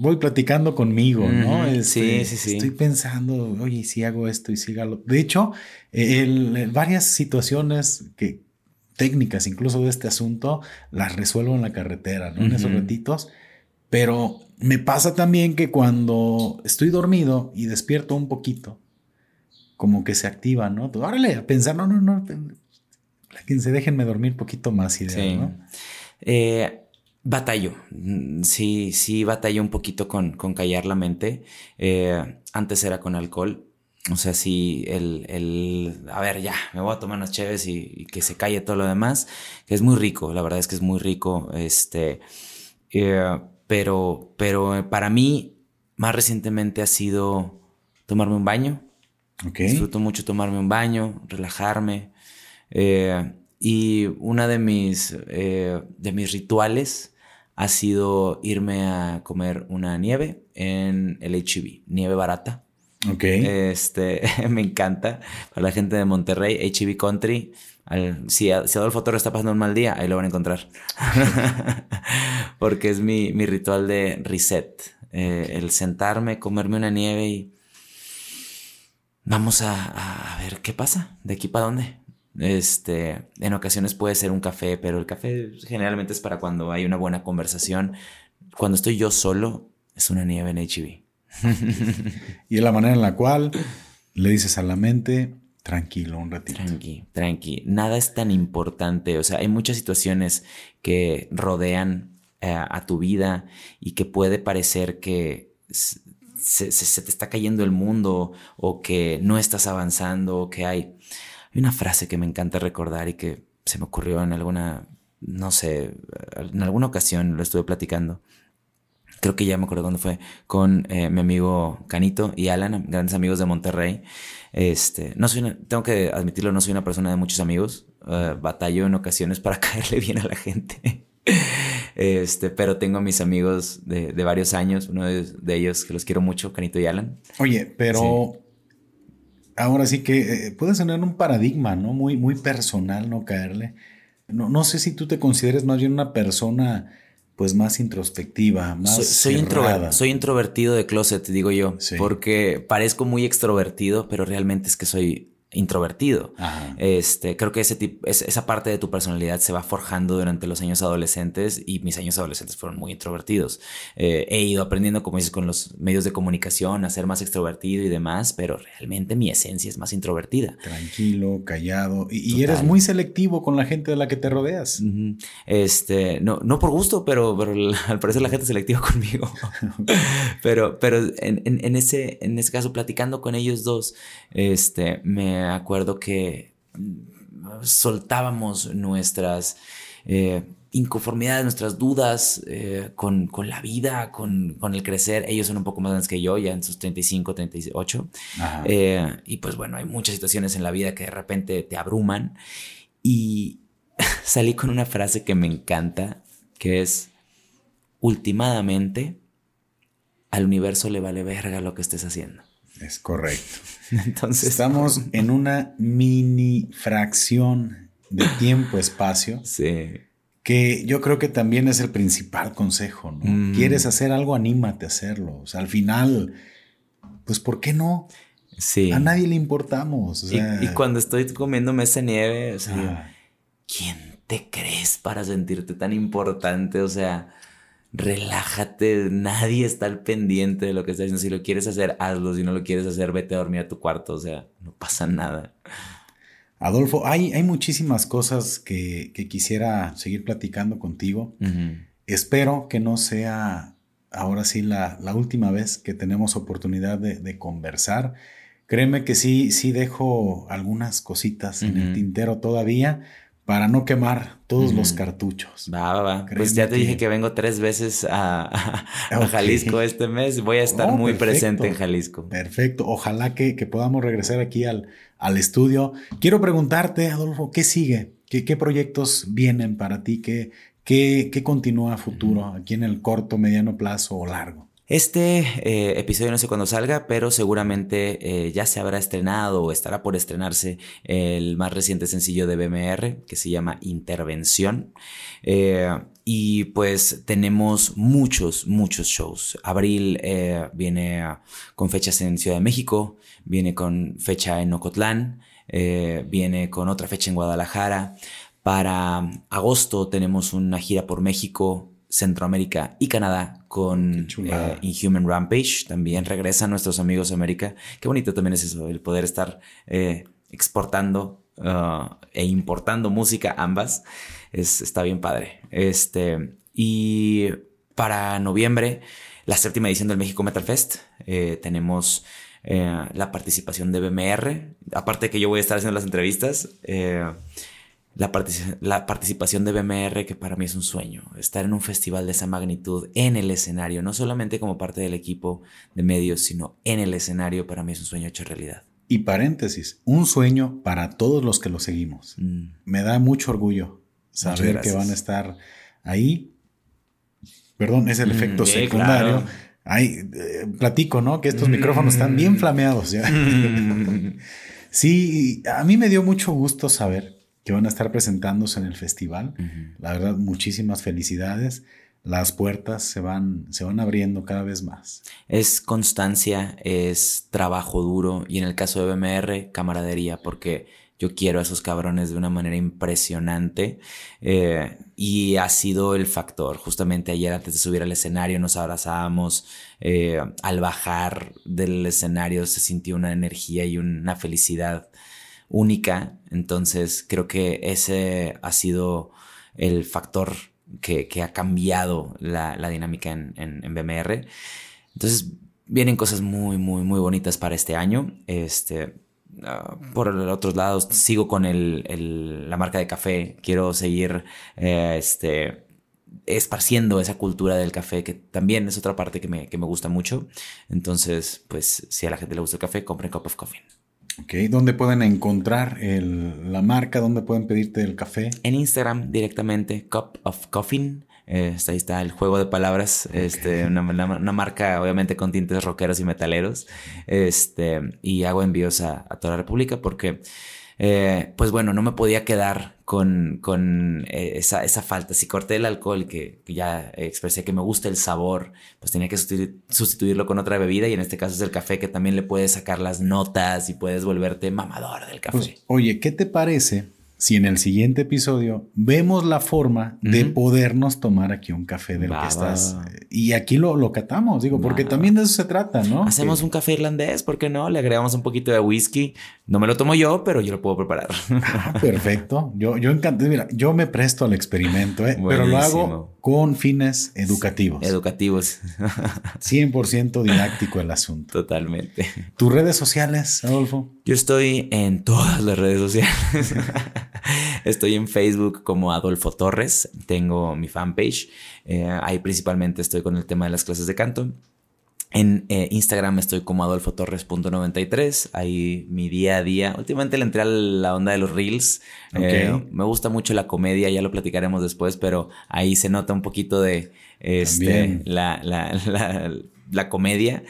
Voy platicando conmigo, ¿no? sí, sí, sí. Estoy pensando, oye, si hago esto y si hago De hecho, varias situaciones que, técnicas incluso de este asunto las resuelvo en la carretera, ¿no? En esos ratitos. Pero me pasa también que cuando estoy dormido y despierto un poquito, como que se activa, ¿no? órale, a pensar, no, no, no, quien se déjenme dormir un poquito más ideas, ¿no? Eh, batallo, sí, sí batallo un poquito con, callar la mente. Eh, antes era con alcohol, o sea, sí, el, el, a ver, ya, me voy a tomar unas chéves y, que se calle todo lo demás, que es muy rico, la verdad es que es muy rico, este, eh, pero, pero para mí, más recientemente ha sido tomarme un baño. Okay. Disfruto mucho tomarme un baño, relajarme. Eh, y una de mis, eh, de mis rituales ha sido irme a comer una nieve en el HB, nieve barata. Ok. Este, (laughs) me encanta. Para la gente de Monterrey, HB Country. si, Adolfo Torres está pasando un mal día, ahí lo van a encontrar. (laughs) Porque es mi, ritual de reset. Eh, el sentarme, comerme una nieve y vamos a, a, ver qué pasa. ¿De aquí para dónde? Este, en ocasiones puede ser un café, pero el café generalmente es para cuando hay una buena conversación. Cuando estoy yo solo, es una nieve en HB. (laughs) y es la manera en la cual le dices a la mente, tranquilo un ratito. Tranqui, tranqui. Nada es tan importante. O sea, hay muchas situaciones que rodean eh, a tu vida y que puede parecer que se, te está cayendo el mundo o que no estás avanzando o que hay... Hay una frase que me encanta recordar y que se me ocurrió en alguna, no sé, en alguna ocasión lo estuve platicando creo que ya me acuerdo cuando fue, con eh, mi amigo Canito y Alan, grandes amigos de Monterrey. Este, no soy tengo que admitirlo, no soy una persona de muchos amigos. Uh, batallo en ocasiones para (laughs) caerle bien a la gente. este, pero tengo mis amigos de, de varios años, uno de, ellos que los quiero mucho, Canito y Alan. Oye, pero ahora sí que eh, puede tener un paradigma, ¿no? Muy, muy personal, no caerle. No, no sé si tú te consideres más bien una persona pues más introspectiva, más soy, soy, soy introvertido de closet, digo yo, porque parezco muy extrovertido, pero realmente es que soy introvertido. Este, creo que ese tipo, esa parte de tu personalidad se va forjando durante los años adolescentes y mis años adolescentes fueron muy introvertidos. Eh, he ido aprendiendo, como dices, con los medios de comunicación a ser más extrovertido y demás, pero realmente mi esencia es más introvertida. Tranquilo, callado y, eres muy selectivo con la gente de la que te rodeas. Este, no, no por gusto, pero, al parecer la gente es selectiva (laughs) conmigo. (laughs) pero, pero en, en, ese, en ese caso, platicando con ellos dos, este, me acuerdo que soltábamos nuestras eh, inconformidades, nuestras dudas eh, con, la vida, con, el crecer. Ellos son un poco más grandes que yo, ya en sus 35, 38. Eh, y pues bueno, hay muchas situaciones en la vida que de repente te abruman. Y (laughs) salí con una frase que me encanta, que es, últimamente, al universo le vale verga lo que estés haciendo. Es correcto. (laughs) Entonces. Estamos (laughs) en una mini fracción de tiempo-espacio. Sí. Que yo creo que también es el principal consejo, ¿no? Mm. ¿Quieres hacer algo? Anímate a hacerlo. O sea, al final, pues, ¿por qué no? Sí. A nadie le importamos. y, cuando estoy comiéndome esa nieve, o sea, ¿quién te crees para sentirte tan importante? O sea, relájate, nadie está al pendiente de lo que estás haciendo. Si lo quieres hacer, hazlo. Si no lo quieres hacer, vete a dormir a tu cuarto. O sea, no pasa nada. Adolfo, hay, hay muchísimas cosas que, quisiera seguir platicando contigo. Espero que no sea ahora sí la, última vez que tenemos oportunidad de, conversar. Créeme que sí, sí dejo algunas cositas en el tintero todavía para no quemar todos los cartuchos. Va, va, va. Pues ya te dije que vengo tres veces a, Jalisco este mes. Voy a estar oh, muy presente en Jalisco. Perfecto. Ojalá que, podamos regresar aquí al, al, estudio. Quiero preguntarte, Adolfo, ¿qué sigue? ¿Qué, qué proyectos vienen para ti? ¿Qué, qué, qué continúa a futuro aquí en el corto, mediano plazo o largo? Este eh, episodio no sé cuándo salga, pero seguramente eh, ya se habrá estrenado o estará por estrenarse el más reciente sencillo de BMR que se llama Intervención. Eh, y pues tenemos muchos, muchos shows. Abril viene con fechas en Ciudad de México, viene con fecha en Ocotlán, viene con otra fecha en Guadalajara. Para agosto tenemos una gira por México, Centroamérica y Canadá con eh, Inhuman Rampage. También regresan nuestros amigos de América. Qué bonito también es eso, el poder estar eh, exportando uh, e importando música ambas. Es, está bien padre. Este, y para noviembre, la séptima edición del México Metal Fest. Eh, tenemos la participación de BMR. Aparte que yo voy a estar haciendo las entrevistas la, la, participación de BMR, que para mí es un sueño, estar en un festival de esa magnitud en el escenario, no solamente como parte del equipo de medios, sino en el escenario, para mí es un sueño hecho realidad. Y paréntesis, un sueño para todos los que lo seguimos. Mm. Me da mucho orgullo saber que van a estar ahí. Perdón, es el mm, efecto secundario. Eh, platico, ¿no? Que estos mm. micrófonos están bien flameados ya. (laughs) sí, a mí me dio mucho gusto saber que van a estar presentándose en el festival. La verdad, muchísimas felicidades. Las puertas se van, se van abriendo cada vez más. Es constancia, es trabajo duro y en el caso de BMR, camaradería, porque yo quiero a esos cabrones de una manera impresionante eh, y ha sido el factor. Justamente ayer antes de subir al escenario nos abrazábamos, eh, al bajar del escenario se sintió una energía y una felicidad única. Entonces creo que ese ha sido el factor que, ha cambiado la, dinámica en, BMR. Entonces vienen cosas muy, muy, muy bonitas para este año. Este, ah, por otros lados, sigo con el, la marca de café. Quiero seguir eh, este, esparciendo esa cultura del café, que también es otra parte que me, que me gusta mucho. Entonces, pues, si a la gente le gusta el café, compren Cup of Coffee. Ok, ¿dónde pueden encontrar la marca? ¿Dónde pueden pedirte el café? En Instagram directamente, Cup of Coffin. Eh, ahí está el juego de palabras. Este, una, marca, obviamente, con tintes rockeros y metaleros. Este, y hago envíos a, a toda la República porque eh, pues bueno, no me podía quedar con, con eh, esa, esa, falta. Si corté el alcohol, que, ya expresé que me gusta el sabor, pues tenía que sustituirlo con otra bebida y en este caso es el café que también le puedes sacar las notas y puedes volverte mamador del café. Pues, oye, ¿qué te parece si en el siguiente episodio vemos la forma de podernos tomar aquí un café del que estás. Y aquí lo, lo catamos, digo, porque también de eso se trata, ¿no? Hacemos un café irlandés, ¿por qué no? Le agregamos un poquito de whisky. No me lo tomo yo, pero yo lo puedo preparar. Ah, perfecto. Yo, yo encantado. Mira, yo me presto al experimento, ¿eh? pero lo hago con fines educativos. Educativos. (laughs) 100% didáctico el asunto. Totalmente. ¿Tus redes sociales, Adolfo? Yo estoy en todas las redes sociales. (laughs) estoy en Facebook como Adolfo Torres. Tengo mi fanpage. Eh, ahí principalmente estoy con el tema de las clases de canto. En eh, Instagram estoy como Adolfo Torres.93. Ahí mi día a día. Últimamente le entré a la onda de los reels. Eh, me gusta mucho la comedia, ya lo platicaremos después, pero ahí se nota un poquito de este, la, la, la la comedia.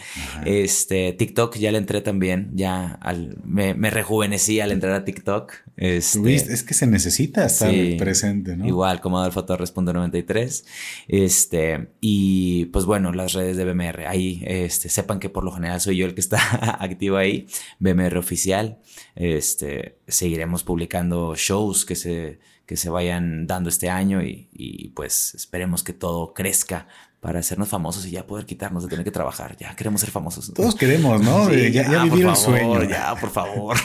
Este, TikTok ya le entré también, ya al, me, rejuvenecí al entrar a TikTok. Este, es que se necesita estar presente, ¿no? Igual, como Adolfo Torres.93. Este, y pues bueno, las redes de BMR. Ahí, este, sepan que por lo general soy yo el que está (laughs) activo ahí. BMR oficial. Este, seguiremos publicando shows que se que se vayan dando este año y, y pues esperemos que todo crezca para hacernos famosos y ya poder quitarnos de tener que trabajar. Ya queremos ser famosos. Todos queremos, ¿no? ya, ya vivir el sueño. Ya, por favor.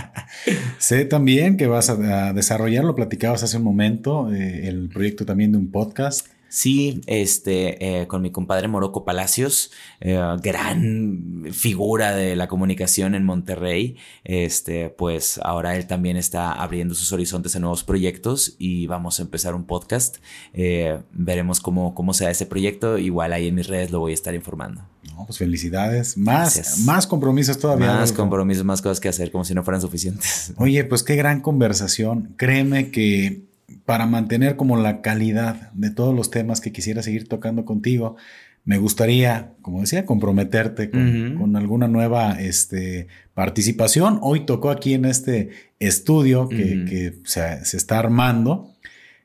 (laughs) sé también que vas a, desarrollar, lo platicabas hace un momento, eh, el proyecto también de un podcast. Sí, este, eh, con mi compadre Moroco Palacios, eh, gran figura de la comunicación en Monterrey, este, pues ahora él también está abriendo sus horizontes a nuevos proyectos y vamos a empezar un podcast. Eh, veremos cómo, cómo sea ese proyecto. Igual ahí en mis redes lo voy a estar informando. No, pues felicidades. Más, más compromisos todavía. Más compromisos, más cosas que hacer, como si no fueran suficientes. Oye, pues qué gran conversación. Créeme que para mantener como la calidad de todos los temas que quisiera seguir tocando contigo, me gustaría, como decía, comprometerte con, alguna nueva este, participación. Hoy tocó aquí en este estudio que, se, está armando.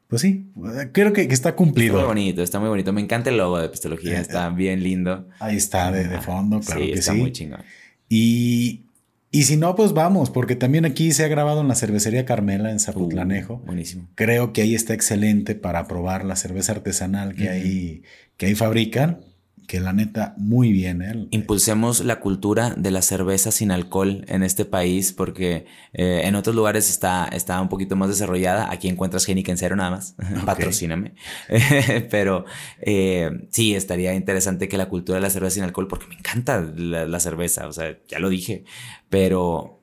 Pues sí, creo que, está cumplido. Está muy bonito, está muy bonito. Me encanta el logo de Epistología, eh, está bien lindo. Ahí está, de, fondo, claro sí, está muy chingón. Y y si no, pues vamos, porque también aquí se ha grabado en la cervecería Carmela en Zapotlanejo. Uh, buenísimo. Creo que ahí está excelente para probar la cerveza artesanal que, ahí, que ahí fabrican que la neta, muy bien. ¿eh? Impulsemos la cultura de la cerveza sin alcohol en este país, porque eh, en otros lugares está, está un poquito más desarrollada. Aquí encuentras en cero nada más. (laughs) Patrocíname. (laughs) Pero eh, sí, estaría interesante que la cultura de la cerveza sin alcohol, porque me encanta la, la cerveza, o sea, ya lo dije, pero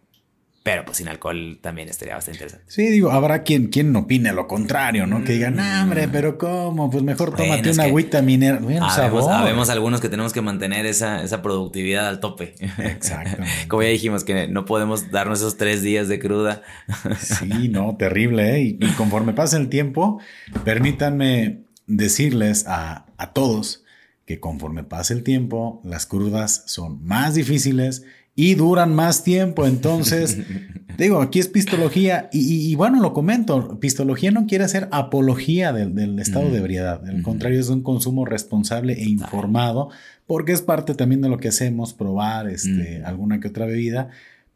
pero pues sin alcohol también estaría bastante interesante. Sí, digo, habrá quien, quien opine lo contrario, ¿no? Que digan, hombre, pero ¿cómo? Pues mejor tómate una agüita minera. Bueno, sabemos, algunos que tenemos que mantener esa, esa productividad al tope. Exacto. (laughs) Como ya dijimos, que no podemos darnos esos tres días de cruda. sí, no, terrible, ¿eh? Y, conforme pasa el tiempo, permítanme decirles a, a todos que conforme pasa el tiempo, las crudas son más difíciles y duran más tiempo. Entonces, (laughs) digo, aquí es pistología y, bueno, lo comento, pistología no quiere hacer apología del, estado de ebriedad, al contrario, es un consumo responsable e informado, porque es parte también de lo que hacemos, probar este, alguna que otra bebida,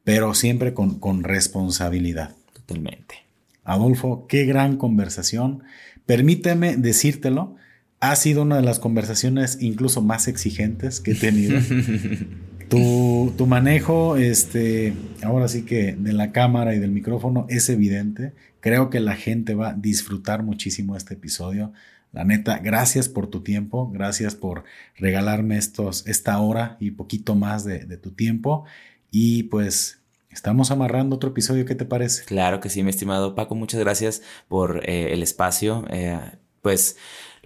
pero siempre con, con responsabilidad. Totalmente. Adolfo, qué gran conversación. Permíteme decírtelo, ha sido una de las conversaciones incluso más exigentes que he tenido. (laughs) Tu, manejo, este, ahora sí que de la cámara y del micrófono es evidente. Creo que la gente va a disfrutar muchísimo este episodio. La neta, gracias por tu tiempo, gracias por regalarme estos, esta hora y poquito más de, tu tiempo. Y pues estamos amarrando otro episodio, ¿qué te parece? Claro que sí, mi estimado Paco, muchas gracias por eh, el espacio. Eh, pues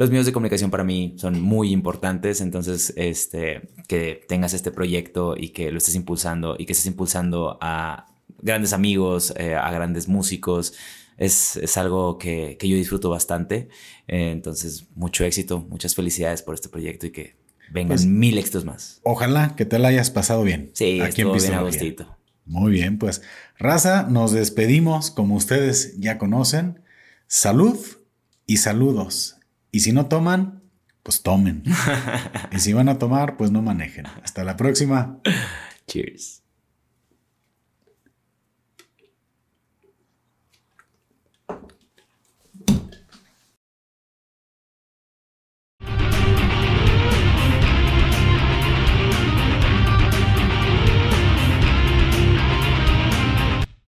los medios de comunicación para mí son muy importantes, entonces este, que tengas este proyecto y que lo estés impulsando y que estés impulsando a grandes amigos, eh, a grandes músicos, es, es algo que, que, yo disfruto bastante. Eh, entonces, mucho éxito, muchas felicidades por este proyecto y que vengan pues, mil éxitos más. Ojalá que te la hayas pasado bien. Sí, aquí estuvo bien agustito. Muy bien, pues raza, nos despedimos como ustedes ya conocen. Salud y saludos. Y si no toman, pues tomen. (laughs) y si van a tomar, pues no manejen. Hasta la próxima. Cheers.